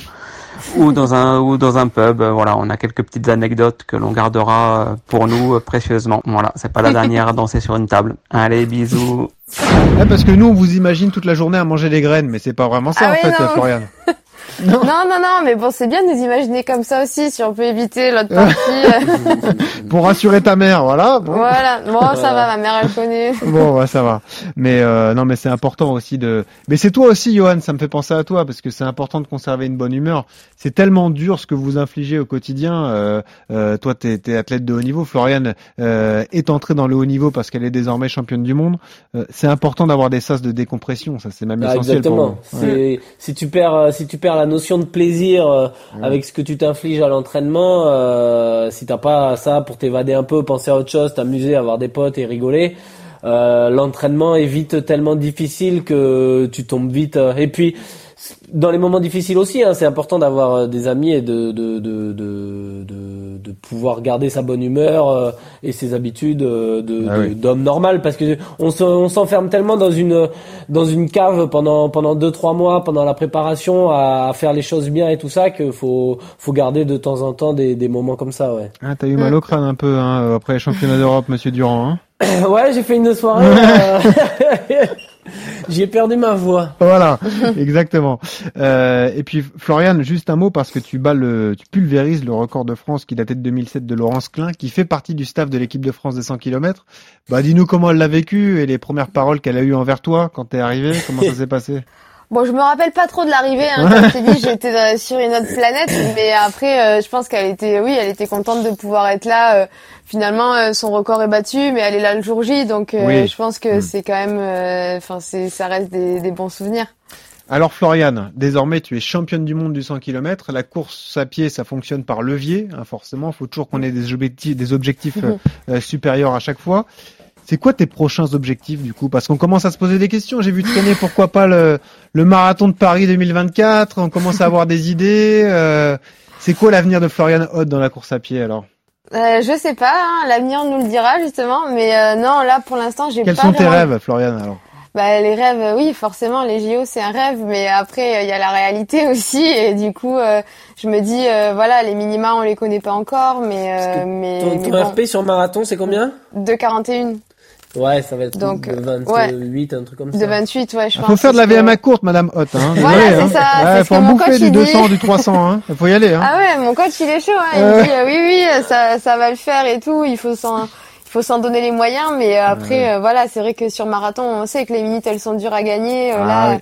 ou dans un ou dans un pub. Voilà, on a quelques petites anecdotes que l'on gardera euh, pour nous euh, précieusement. Voilà, c'est pas la <laughs> dernière à danser sur une table. Allez, bisous. Ouais, parce que nous on vous imagine toute la journée à manger des graines, mais c'est pas vraiment ça Ah en oui, fait, non. Florian. <laughs> Non, non, non, mais bon, c'est bien de nous imaginer comme ça aussi, si on peut éviter l'autre partie. <laughs> Pour rassurer ta mère, voilà. Bon. voilà. Bon, ça va, ma mère, elle connaît. <laughs> Bon, ouais, ça va. Mais euh, non, mais c'est important aussi de. Mais c'est toi aussi, Johan. Ça me fait penser à toi parce que c'est important de conserver une bonne humeur. C'est tellement dur ce que vous infligez au quotidien. Euh, euh, toi, t'es es athlète de haut niveau. Floriane euh, est entrée dans le haut niveau parce qu'elle est désormais championne du monde. Euh, c'est important d'avoir des sas de décompression. Ça, c'est même Ah, essentiel exactement. pour vous. Ouais. C'est- Si tu perds, euh, si tu perds la notion de plaisir euh, avec ce que tu t'infliges à l'entraînement, euh, si t'as pas ça pour t'évader un peu, penser à autre chose, t'amuser, avoir des potes et rigoler, euh, l'entraînement est vite tellement difficile que tu tombes vite. euh, et puis dans les moments difficiles aussi, hein, c'est important d'avoir euh, des amis et de de, de, de, de, de pouvoir garder sa bonne humeur euh, et ses habitudes euh, de Ah oui. d'homme normal parce que on se- on s'enferme tellement dans une dans une cave pendant pendant deux trois mois pendant la préparation à, à faire les choses bien et tout ça que faut faut garder de temps en temps des, des moments comme ça ouais Ah, t'as eu mal au crâne un peu hein, après les championnats d'Europe, Monsieur Durand. Hein <coughs> ouais j'ai fait une soirée euh, <laughs> j'ai perdu ma voix Voilà, <laughs> exactement. Euh, et puis Florian, juste un mot parce que tu bats le, tu pulvérises le record de France qui datait de 2007 de Laurence Klein, qui fait partie du staff de l'équipe de France des 100 km. Bah dis-nous comment elle l'a vécu et les premières paroles qu'elle a eues envers toi quand t'es arrivé. Comment ça <laughs> s'est passé? Bon, je me rappelle pas trop de l'arrivée. Hein, comme je t'ai dit, j'étais sur une autre planète, mais après, je pense qu'elle était, oui, elle était contente de pouvoir être là. finalement, son record est battu, mais elle est là le jour J, donc je pense que mm. c'est quand même, enfin, c'est, ça reste des, des bons souvenirs. Alors Floriane, désormais tu es championne du monde du 100 km. La course à pied, ça fonctionne par levier, hein, forcément. Il faut toujours qu'on ait des objectifs, des objectifs euh, <laughs> euh, supérieurs à chaque fois. C'est quoi tes prochains objectifs du coup? Parce qu'on commence à se poser des questions. J'ai vu traîner pourquoi pas le, marathon de Paris 2024. On commence à avoir des idées. Euh, c'est quoi l'avenir de Floriane Hoth dans la course à pied alors? Euh, je sais pas, hein, l'avenir nous le dira justement, mais non là pour l'instant j'ai pas. Quels sont tes rêves, Floriane alors? Bah, les rêves, oui, forcément, les JO, c'est un rêve, mais après, il y a la réalité <laughs> aussi, et du coup, euh, je me dis, euh, voilà, les minima, on les connaît pas encore, mais... Euh, mais ton, RP sur marathon, c'est combien? De 41. Ouais, ça va être Donc, de 28, un truc comme ça. De 28, ouais, je pense. Il faut faire de la VMA courte, Madame Hot. Hein, voilà, c'est hein. ça. Il faut en bouffer du 200, du 300. Hein. Il faut y aller. Hein. Ah ouais, mon coach, il est chaud. Hein. Il me dit, oui, oui, ça, ça va le faire et tout. Il faut s'en faut s'en donner les moyens, mais après, euh, voilà, c'est vrai que sur marathon, on sait que les minutes, elles sont dures à gagner. Euh, ah là, 12,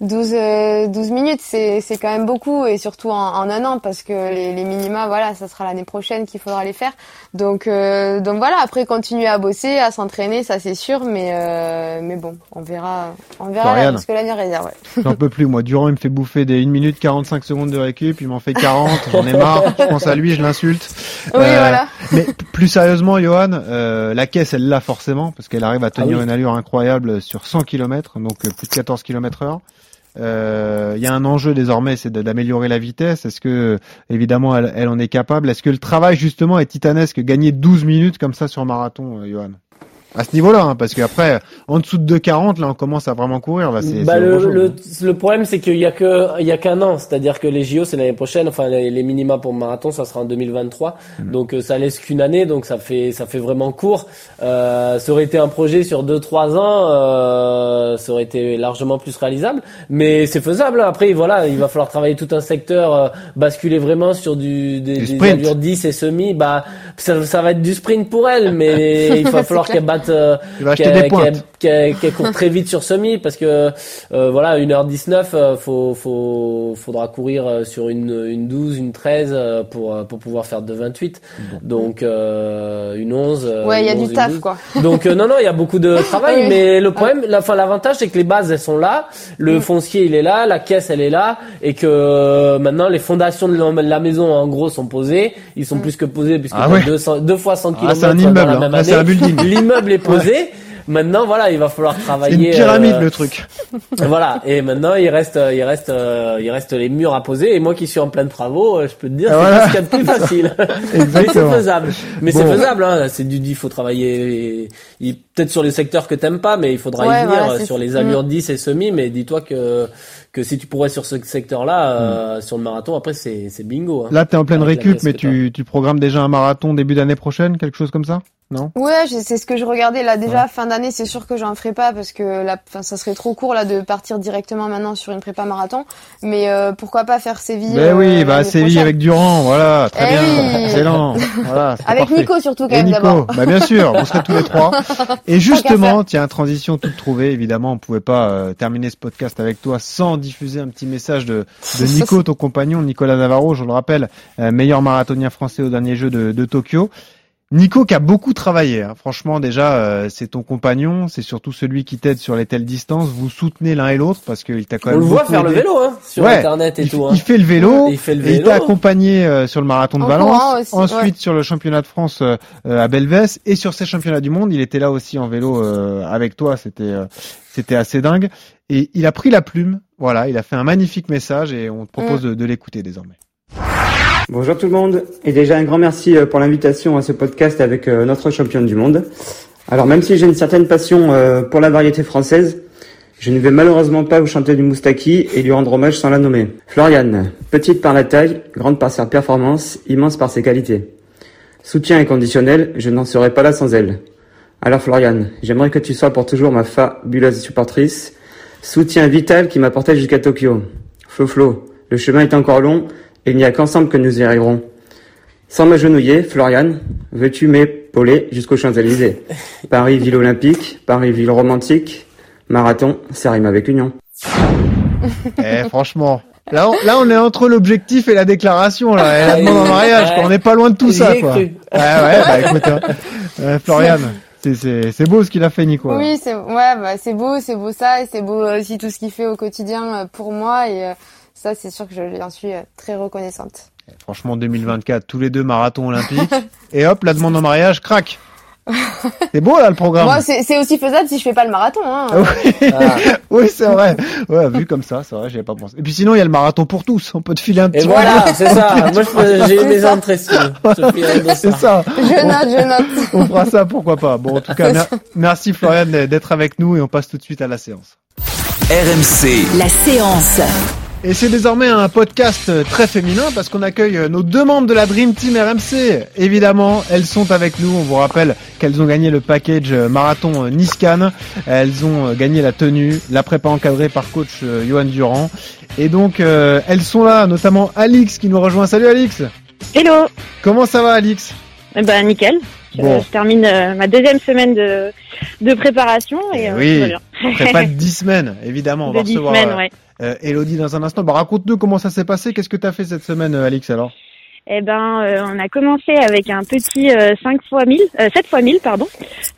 12 euh, minutes, c'est, c'est quand même beaucoup, et surtout en, en un an, parce que les, les, minima, voilà, ça sera l'année prochaine qu'il faudra les faire. Donc, euh, donc voilà, après continuer à bosser, à s'entraîner, ça c'est sûr, mais euh, mais bon, on verra, on verra là, parce que l'année réserve. Ouais. J'en peux plus, moi. Durant, il me fait bouffer des 1 minute 45 secondes de récup, il m'en fait 40, j'en ai marre. Je pense à lui, je l'insulte. Oui, voilà. Mais plus sérieusement, Johan, la caisse, elle l'a forcément, parce qu'elle arrive à tenir ah une allure incroyable sur 100 km, donc plus de 14 km heure. Euh, il y a un enjeu désormais, c'est d'améliorer la vitesse. Est-ce que, évidemment, elle, elle, en est capable? Est-ce que le travail justement est titanesque? Gagner 12 minutes comme ça sur marathon, euh, Johan? À ce niveau-là, hein, parce qu'après, en dessous de 2,40, là, on commence à vraiment courir. Là, c'est, bah, le, le, le, problème, c'est qu'il y a que, il y a qu'un an. C'est-à-dire que les JO, c'est l'année prochaine. Enfin, les, les minima pour marathon, ça sera en 2023. Mm. Donc, euh, ça laisse qu'une année. Donc, ça fait, ça fait vraiment court. Euh, ça aurait été un projet sur 2-3 ans, euh, ça aurait été largement plus réalisable. Mais c'est faisable. Après, voilà, il va falloir travailler tout un secteur, euh, basculer vraiment sur du, des, des allures 10 et semi. Bah, ça, ça va être du sprint pour elle, mais <laughs> il va falloir qu'elle batte euh, qui, court très vite sur semi parce que euh, voilà 1h19 euh, faut, faut faudra courir euh, sur une, une 12 une 13 pour pour pouvoir faire 2,28 donc une 11 ouais il y a du taf quoi. Donc non non il y a beaucoup de <laughs> travail mais le problème la fin l'avantage c'est que les bases elles sont là le foncier il est là la caisse elle est là et que maintenant les fondations de la maison en gros sont posées. Ils sont mm. plus que posés puisque ah deux, fois 100 km ah, un immeuble, dans la même année. <laughs> l'immeuble est posé Maintenant, voilà, il va falloir travailler. C'est une pyramide euh, le truc. <laughs> voilà. Et maintenant, il reste, il reste, euh, il reste les murs à poser. Et moi qui suis en plein de travaux, euh, je peux te dire, c'est ce qu'il y a de plus facile. <laughs> Mais c'est faisable. Mais c'est faisable. Hein. C'est du, il faut travailler. Peut-être sur les secteurs que t'aimes pas, mais il faudra y venir sur les allures 10 et semi. Mais dis-toi que que si tu pourrais sur ce secteur-là, mm. sur le marathon, après c'est bingo. Hein. Là, t'es en pleine récup, mais tu, tu programmes déjà un marathon début d'année prochaine, quelque chose comme ça? Non Ouais, c'est ce que je regardais là déjà fin d'année, c'est sûr que j'en ferai pas parce que là enfin ça serait trop court là de partir directement maintenant sur une prépa marathon, mais euh, pourquoi pas faire Séville Ben oui, euh, bah Séville avec Durand, voilà, très eh bien, excellent. Voilà, <laughs> avec Nico surtout quand même d'abord. Bah bien sûr, vous serez tous les trois. <laughs> Et justement, tiens, transition toute trouvée, évidemment, on pouvait pas euh, terminer ce podcast avec toi sans diffuser un petit message de, de <laughs> Nico, ton compagnon, Nicolas Navarro, je le rappelle, meilleur marathonien français au dernier jeu de, de Tokyo. Nico qui a beaucoup travaillé, hein. franchement déjà euh, c'est ton compagnon, c'est surtout celui qui t'aide sur les telles distances. Vous soutenez l'un et l'autre parce qu'il t'a quand même. On le voit faire le vélo hein, sur internet et tout. Hein. Il fait le vélo. il fait le vélo. il t'a accompagné euh, sur le marathon de Valence, ensuite sur le championnat de France euh, à Belvès et sur ces championnats du monde. Il était là aussi en vélo avec toi. C'était c'était assez dingue. Et il a pris la plume. Voilà, il a fait un magnifique message et on te propose mm. de l'écouter désormais. Bonjour tout le monde et déjà un grand merci euh, pour l'invitation à ce podcast avec euh, notre championne du monde. Alors même si j'ai une certaine passion euh, pour la variété française, je ne vais malheureusement pas vous chanter du Moustaki et lui rendre hommage sans la nommer. Floriane, petite par la taille, grande par sa performance, immense par ses qualités. Soutien inconditionnel, je n'en serais pas là sans elle. Alors Floriane, j'aimerais que tu sois pour toujours ma fabuleuse supportrice, soutien vital qui m'apportait jusqu'à Tokyo. Flo Flo, le chemin est encore long, il n'y a qu'ensemble que nous y arriverons. Sans m'agenouiller, Florian, veux-tu m'épauler jusqu'aux Champs-Élysées? Paris, ville olympique, Paris, ville romantique, marathon, ça rime avec union. <laughs> Eh, franchement. Là on, là, on est entre l'objectif et la déclaration, là, et la demande en mariage, quoi. On n'est pas loin de tout ça, quoi. cru. Ouais, ouais, bah écoute, hein. Euh, <laughs> Florian, c'est, c'est, c'est beau ce qu'il a fait, Nico. là. Oui, c'est ouais, bah, c'est beau, c'est beau ça, et c'est beau aussi tout ce qu'il fait au quotidien euh, pour moi, et euh, ça, c'est sûr que je lui en suis euh, très reconnaissante. Franchement, 2024, tous les deux marathons olympiques. et hop, la demande en mariage, crac. <laughs> C'est beau, là, le programme. Moi, c'est aussi faisable si je fais pas le marathon. Hein. Ah oui, <laughs> oui c'est vrai. Ouais, vu comme ça, c'est vrai, j'y avais pas pensé. Et puis sinon, il y a le marathon pour tous. On peut te filer un Et petit voilà, maillot. c'est ça. <laughs> Moi, j'ai un dossard. C'est ça. Je note, je note. On fera ça, pourquoi pas. Bon, en tout cas, mer- merci Florian d'être avec nous et on passe tout de suite à la séance. RMC, La séance. Et c'est désormais un podcast très féminin parce qu'on accueille nos deux membres de la Dream Team RMC. Évidemment, elles sont avec nous. On vous rappelle qu'elles ont gagné le package marathon Nice-Cannes. Elles ont gagné la tenue, la prépa encadrée par coach euh, Johan Durand. Et donc, euh, elles sont là, notamment Alix qui nous rejoint. Salut Alix Hello Comment ça va Alix? Eh ben nickel. Je, Bon. je termine euh, ma deuxième semaine de, de préparation et euh, Oui, prépa <laughs> de 10 semaines, évidemment. On va dix recevoir semaines, ouais. Euh, Elodie dans un instant. Bah, Raconte-nous comment ça s'est passé. Qu'est-ce que tu as fait cette semaine, euh, Alix, alors? Eh ben, euh, on a commencé avec un petit euh, 5 fois 1000, euh, 7 fois 1000, pardon.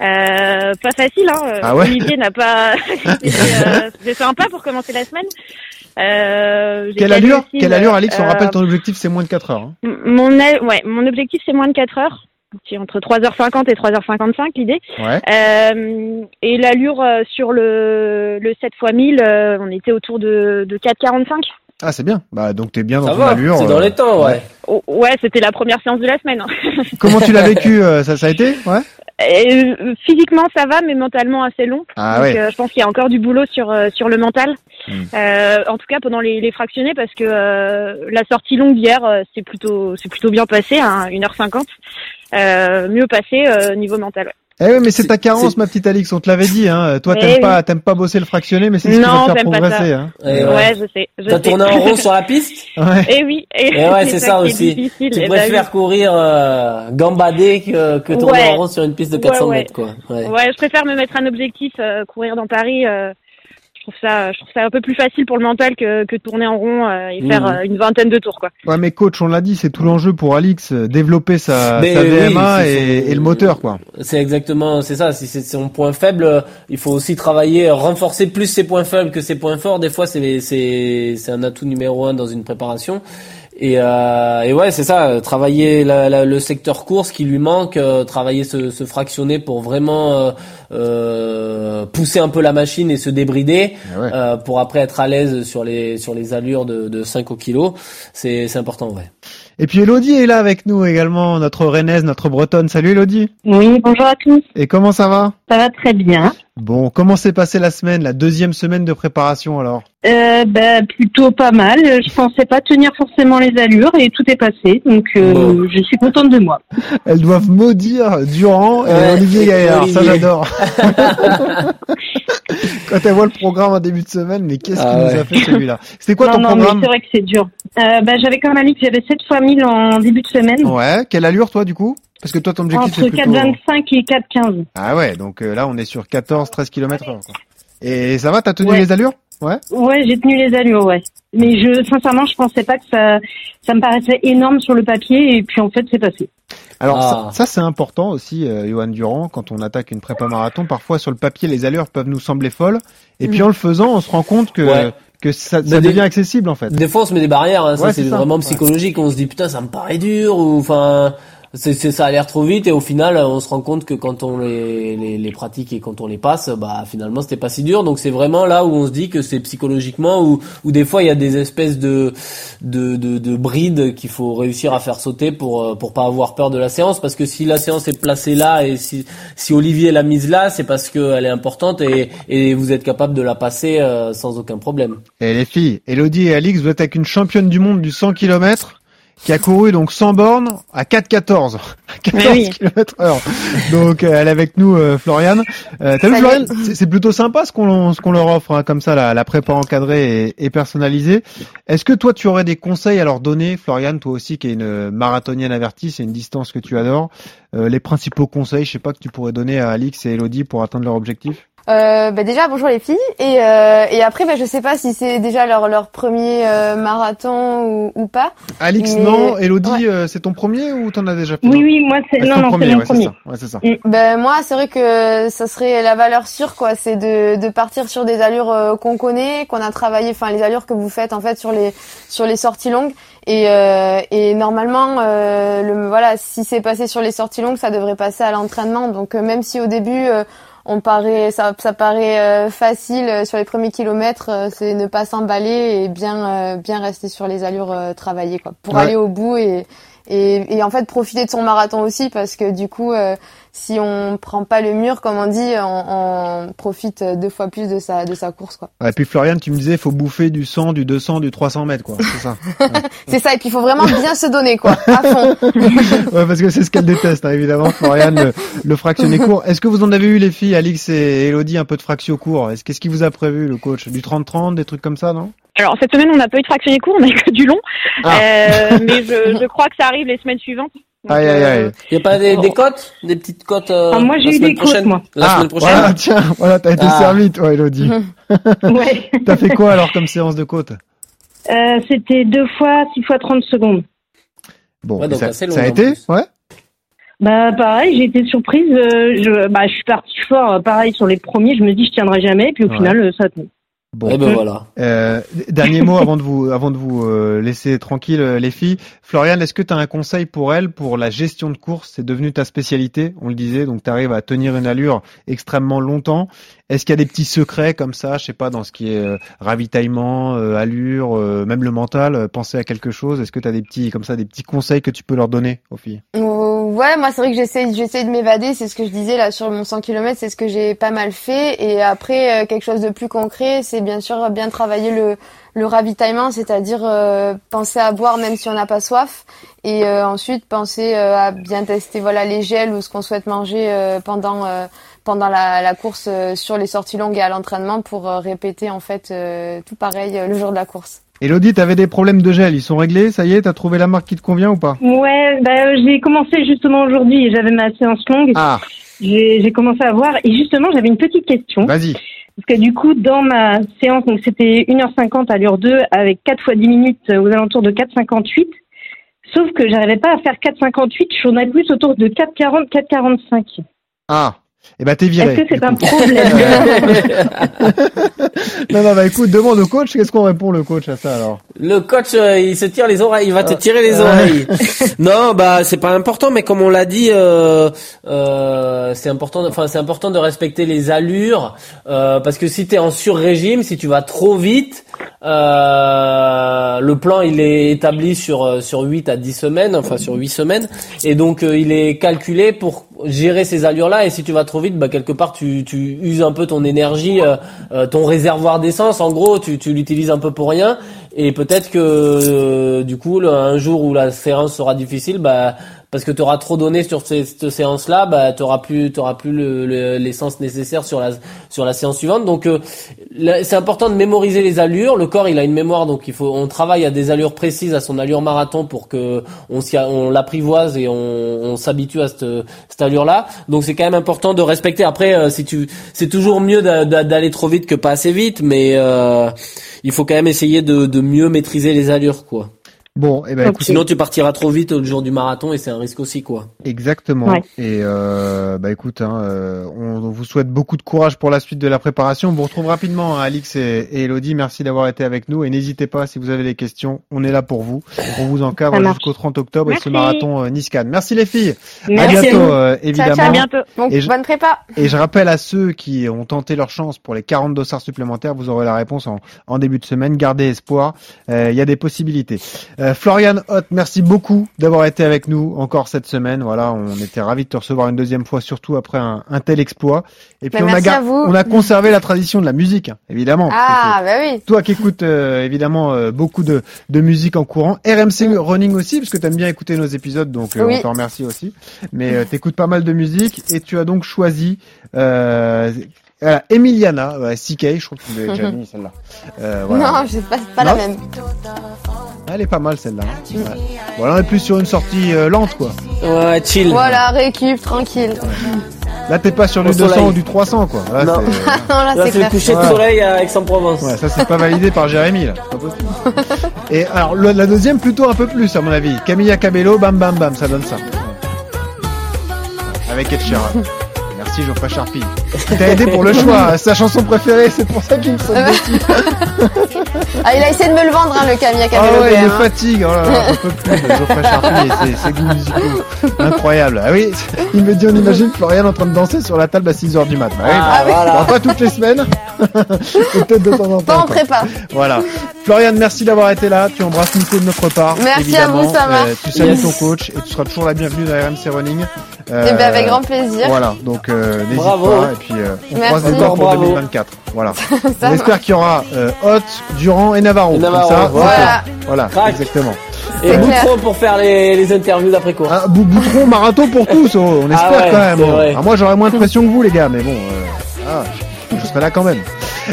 Euh, pas facile, hein. Ah ouais? Olivier n'a pas... <laughs> C'était euh, sympa pour commencer la semaine. Euh, Quelle allure? aussi, Quelle allure, Alix? On rappelle ton objectif, c'est moins de 4 heures. hein. Mon, ouais, mon objectif, c'est moins de 4 heures. C'est entre 3h50 et 3h55 l'idée. Ouais. Euh, et l'allure euh, sur le, le 7 x 1000, euh, on était autour de, de 4,45. Ah, c'est bien. Bah, donc t'es bien dans Ça ton va, allure. c'est dans euh, les temps, ouais. Oh, ouais, c'était la première séance de la semaine. hein. Comment tu l'as <laughs> vécu euh, ça, ça a été? Ouais. Et, euh, physiquement, ça va, mais mentalement assez long. Ah Donc, ouais. euh, je pense qu'il y a encore du boulot sur euh, sur le mental. Hmm. Euh, en tout cas, pendant les, les fractionnés, parce que euh, la sortie longue d'hier, euh, c'est plutôt c'est plutôt bien passé, hein, 1h50. Euh, mieux passé euh, niveau mental. ouais. Eh oui, mais c'est ta carence, ma petite Alix. On te l'avait dit. Hein. Toi, Eh t'aimes oui. pas, t'aimes pas bosser le fractionné, mais c'est ce qui va te faire progresser. ça. Hein. Et Ouais, ouais. je sais. Je T'as sais. tourné en rond sur la piste? <laughs> Ouais. Et oui. Et, Et ouais, <laughs> c'est ça aussi. difficile. Tu Eh ben préfères oui. courir euh, gambader que, que tourner Ouais. en rond sur une piste de 400 Ouais, ouais. mètres, quoi. Ouais. Ouais, je préfère me mettre un objectif, euh, courir dans Paris. euh, trouve ça, je trouve ça un peu plus facile pour le mental que, que tourner en rond euh, et Mhm. faire euh, une vingtaine de tours, quoi. Ouais, mais coach, on l'a dit, c'est tout l'enjeu pour Alix, euh, développer sa, sa oui, c'est et, son- et le moteur, quoi. C'est exactement, c'est ça. Si c'est son point faible, il faut aussi travailler, renforcer plus ses points faibles que ses points forts. Des fois, c'est c'est c'est un atout numéro un dans une préparation. Et, euh, et ouais, c'est ça. euh, Travailler la- la- le secteur course qui lui manque, euh, travailler ce, ce fractionné pour vraiment euh, euh, pousser un peu la machine et se débrider Ah ouais. euh, pour après être à l'aise sur les sur les allures de, de 5 au kilo. C'est c'est important, ouais. Et puis Elodie est là avec nous également, notre rennaise, notre bretonne. Salut Elodie. Oui, bonjour à tous. Et comment ça va? Ça va très bien. Bon, comment s'est passée la semaine, la deuxième semaine de préparation alors? Euh, bah, plutôt pas mal. Je pensais pas tenir forcément les allures et tout est passé. Donc, euh, Bon. je suis contente de moi. <laughs> Elles doivent maudire Durand et Ouais, Olivier Gaillard, ça j'adore. <laughs> Quand elle voit le programme en début de semaine, mais qu'est-ce Ah qu'il nous a fait celui-là? C'était quoi non, ton non, programme? mais c'est vrai que c'est dur. Euh, bah, j'avais comme Alix, j'avais 7 fois 1000 en début de semaine. Ouais, quelle allure toi du coup? Parce que toi ton objectif entre c'est plutôt... 4,25 et 4,15. Ah ouais, donc euh, là on est sur 14-13 km heure. quoi. Et ça va, t'as tenu Ouais. les allures? Ouais. Ouais, j'ai tenu les allures, ouais. Mais je, sincèrement, je pensais pas que ça, ça me paraissait énorme sur le papier et puis en fait, c'est passé. Alors Ah. ça, ça, c'est important aussi, euh, Johan Durand, quand on attaque une prépa marathon, parfois sur le papier les allures peuvent nous sembler folles, et puis en le faisant, on se rend compte que Ouais. que ça, des- devient accessible en fait. Des fois, on se met des barrières. Hein, Ouais, c'est vraiment Ouais. psychologique. On se dit putain, ça me paraît dur ou enfin. C'est, ça a l'air trop vite et au final on se rend compte que quand on les, les, les pratique et quand on les passe bah finalement c'était pas si dur. Donc c'est vraiment là où on se dit que c'est psychologiquement ou des fois il y a des espèces de de, de, de brides qu'il faut réussir à faire sauter pour euh, pour pas avoir peur de la séance. Parce que si la séance est placée là et si si Olivier l'a mise là c'est parce qu'elle est importante et et vous êtes capable de la passer euh, sans aucun problème. Et les filles, Elodie et Alix, vous êtes avec une championne du monde du 100 km qui a couru donc 100 bornes à 4,14 à 14 Mais oui. km heure. Donc euh, elle est avec nous, euh, Floriane. Euh, T'as vu Salut. Floriane, c'est plutôt sympa ce qu'on ce qu'on leur offre hein, comme ça, la, la prépa encadrée et, et personnalisée. Est-ce que toi tu aurais des conseils à leur donner, Floriane, toi aussi qui est une marathonienne avertie, c'est une distance que tu adores, euh, les principaux conseils, je sais pas que tu pourrais donner à Alix et Elodie pour atteindre leur objectif? Euh, bah déjà bonjour les filles et euh, et après bah je sais pas si c'est déjà leur leur premier euh, marathon ou, ou pas. Alix Mais- non, Elodie Ouais. euh, c'est ton premier ou t'en as déjà fait Oui, oui, moi, c'est, Ah, non, ton non, premier, c'est mon ouais, premier. ça. Ouais, c'est ça. Ben moi c'est vrai que ça serait la valeur sûre quoi, c'est de de partir sur des allures euh, qu'on connaît, qu'on a travaillé, enfin les allures que vous faites en fait sur les sur les sorties longues et euh, et normalement euh, le voilà si c'est passé sur les sorties longues ça devrait passer à l'entraînement donc euh, même si au début euh, on paraît, ça, ça paraît euh, facile euh, sur les premiers kilomètres, euh, c'est ne pas s'emballer et bien, euh, bien rester sur les allures euh, travaillées, quoi, pour Ouais. aller au bout et, et, et en fait profiter de son marathon aussi, parce que du coup, euh, si on prend pas le mur, comme on dit, on, on profite deux fois plus de sa, de sa course, quoi. Ouais, et puis Florian, tu me disais, il faut bouffer du 100, du 200, du 300 mètres, quoi. <laughs> C'est ça. C'est ça, et puis il faut vraiment bien se donner, quoi, à fond. <laughs> ouais, parce que c'est ce qu'elle déteste, hein, évidemment, Florian, le, le fractionné court. Est-ce que vous en avez eu, les filles, Alix et Elodie, un peu de fractio court? Est-ce Qu'est-ce qui vous a prévu, le coach? Du 30-30, des trucs comme ça, non? Alors cette semaine, on n'a pas eu de fractionné court, on a eu que du long. Ah. Euh, <laughs> mais je, je crois que ça arrive les semaines suivantes. Donc, Aïe, aïe, aïe. euh, Y a pas des, des cotes, des petites cotes euh, Ah, moi, j'ai eu des prochaine? moi. La ah, semaine prochaine? voilà, tiens, voilà, t'as été Ah. servi, toi, Elodie. <laughs> Ouais. T'as fait quoi, alors, comme séance de côte? Euh, c'était deux fois, six fois 30 secondes. Bon, Ouais, et donc ça, assez long, ça a été. Ouais? Bah pareil, j'ai été surprise. euh, je, bah, je suis partie fort, pareil sur les premiers. Je me dis je tiendrai jamais, puis au Ouais. final ça a tenu. Bon. Et ben voilà. Euh, dernier mot avant de vous avant de vous euh, laisser tranquille euh, les filles. Florian, est-ce que tu as un conseil pour elle pour la gestion de course? C'est devenu ta spécialité, on le disait, donc tu arrives à tenir une allure extrêmement longtemps. Est-ce qu'il y a des petits secrets comme ça, je sais pas, dans ce qui est euh, ravitaillement, euh, allure, euh, même le mental, euh, penser à quelque chose? Est-ce que tu as des petits comme ça des petits conseils que tu peux leur donner aux filles? Euh, ouais, moi c'est vrai que j'essaie j'essaie de m'évader, c'est ce que je disais là sur mon 100 km, c'est ce que j'ai pas mal fait et après euh, quelque chose de plus concret, c'est bien sûr bien travailler le le ravitaillement, c'est-à-dire euh, penser à boire même si on n'a pas soif et euh, ensuite penser à bien tester voilà les gels ou ce qu'on souhaite manger pendant pendant la, la course sur les sorties longues et à l'entraînement pour répéter en fait tout pareil le jour de la course. Elodie, tu avais des problèmes de gel, ils sont réglés, ça y est, t'as trouvé la marque qui te convient ou pas Ouais, bah, j'ai commencé justement aujourd'hui. et J'avais ma séance longue. Ah, J'ai j'ai commencé à voir et justement j'avais une petite question. vas-y. Parce que du coup, dans ma séance, donc c'était 1h50 à l'heure 2 avec 4 fois 10 minutes euh, aux alentours de 4,58. Sauf que j'arrivais pas à faire 4,58, je tournais plus autour de 4,40, 4,45. Ah, eh ben t'es viré. Est-ce que c'est un problème <laughs> non, non, bah écoute, demande au coach, qu'est-ce qu'on répond le coach à ça alors Le coach, euh, il se tire les oreilles, il va te tirer les Ah. oreilles. <laughs> non, bah c'est pas important, mais comme on l'a dit, euh, euh, c'est important. de- Enfin, c'est important de respecter les allures, euh, parce que si t'es en sur-régime, si tu vas trop vite, euh, le plan il est établi sur sur 8 à 10 semaines, enfin sur 8 semaines, et donc euh, il est calculé pour gérer ces allures-là. Et si tu vas trop vite, bah quelque part tu tu uses un peu ton énergie, euh, euh, ton réservoir d'essence. En gros, tu tu l'utilises un peu pour rien. Et peut-être que euh, du coup, un jour où la séance sera difficile, bah parce que tu auras trop donné sur cette séance-là, bah t'auras plus t'auras plus le- le- l'essence nécessaire sur la sur la séance suivante. Donc euh, c'est important de mémoriser les allures. Le corps, il a une mémoire, donc il faut on travaille à des allures précises, à son allure marathon pour que on s'y on l'apprivoise et on, s'habitue à cette, cette allure-là. Donc c'est quand même important de respecter. Après, euh, si tu c'est toujours mieux d'a- d'a- d'aller trop vite que pas assez vite, mais euh, il faut quand même essayer de, de mieux maîtriser les allures, quoi. Bon, eh ben écoute, Sinon, tu partiras trop vite le jour du marathon et c'est un risque aussi, quoi. Exactement. Ouais. Et euh, bah écoute, hein, euh, on, on vous souhaite beaucoup de courage pour la suite de la préparation. On vous retrouve rapidement, hein, Alix et, et Elodie. Merci d'avoir été avec nous et n'hésitez pas si vous avez des questions, on est là pour vous. On vous encadre jusqu'au 30 octobre et ce marathon euh, Nice Cannes. Merci les filles. Merci à à bientôt euh, évidemment. ciao. À bientôt. Donc Et je- bonne prépa. Et je rappelle à ceux qui ont tenté leur chance pour les 40 dossards supplémentaires, vous aurez la réponse en, en début de semaine. Gardez espoir, Euh, il y a des possibilités. Euh, Florian Hott, merci beaucoup d'avoir été avec nous encore cette semaine. Voilà, on était ravis de te recevoir une deuxième fois, surtout après un, un tel exploit. Et puis Ben, on, a gar- on a conservé la tradition de la musique, hein, évidemment. Ah bah oui. Toi qui écoutes euh, évidemment euh, beaucoup de, de musique en courant, RMC Running aussi, parce que tu aimes bien écouter nos épisodes, donc euh, Oui. on te remercie aussi. Mais euh, t'écoutes pas mal de musique et tu as donc choisi euh, voilà, Emiliana, ouais, CK, je crois que tu l'avais déjà <laughs> mis celle-là. Euh, voilà. Non, je pas, pas la même. Elle est pas mal celle-là. hein. Ouais. Voilà, on est plus sur une sortie euh, lente quoi. Ouais, chill. Voilà, récup, tranquille. Là, t'es pas sur du Au 200 soleil. ou du 300, quoi. Là, Non. c'est- <laughs> c'est c'est le coucher de Ouais. soleil à Aix-en-Provence. Ouais, ça c'est pas validé par Jérémy là. C'est pas possible. <laughs> Et alors le- la deuxième plutôt un peu plus à mon avis. Camilla Cabello, bam bam bam, ça donne ça. Avec Ed Sheeran. Merci Geoffrey Charpie. T'as aidé pour le choix, sa chanson préférée, c'est pour ça qu'il me saute dessus. <laughs> Ah, il a essayé de me le vendre, hein, le Camilla Ah ouais, il me hein. fatigue, oh là là, j'en peux plus Geoffrey Charpie et ses, ses goûts musicaux. Incroyable. Ah oui, il me dit on imagine Florian en train de danser sur la table à 6h du mat. Bah oui, Ah, bah, voilà. bon, pas toutes les semaines. <laughs> Peut-être de temps en temps. Pas en prépa. Voilà. Florian, merci d'avoir été là. Tu embrasses Nico de notre part. Merci évidemment. à vous, ça marche. Euh, tu salues Yes. ton coach et tu seras toujours la bienvenue dans RMC Running. Euh, Eh ben, avec grand plaisir. Voilà, donc euh, n'hésite Bravo. pas. Et puis euh, on Merci. croise les doigts pour Bravo. 2024. Voilà. <laughs> Ça on espère qu'il y aura euh, Hot, Durand et Navarro. Et Navarro, Comme ça, voilà. Voilà, Crac. exactement. Et Boutron pour faire les, les interviews d'après-cours. Un bout- boutron marathon pour tous, oh, on espère Ah ouais, quand même. oh. Alors moi j'aurais moins de pression que vous les gars, mais bon, euh, ah, je serai là quand même.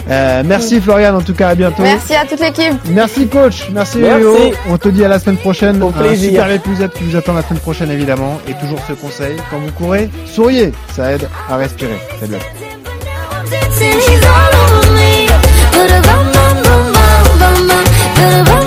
Euh, merci Florian en tout cas, à bientôt. Merci à toute l'équipe. Merci coach, merci, Léo. On te dit à la semaine prochaine. Au Un super épisode qui vous attend la semaine prochaine évidemment. Et toujours ce conseil, quand vous courez, souriez, ça aide à respirer. Salut. Good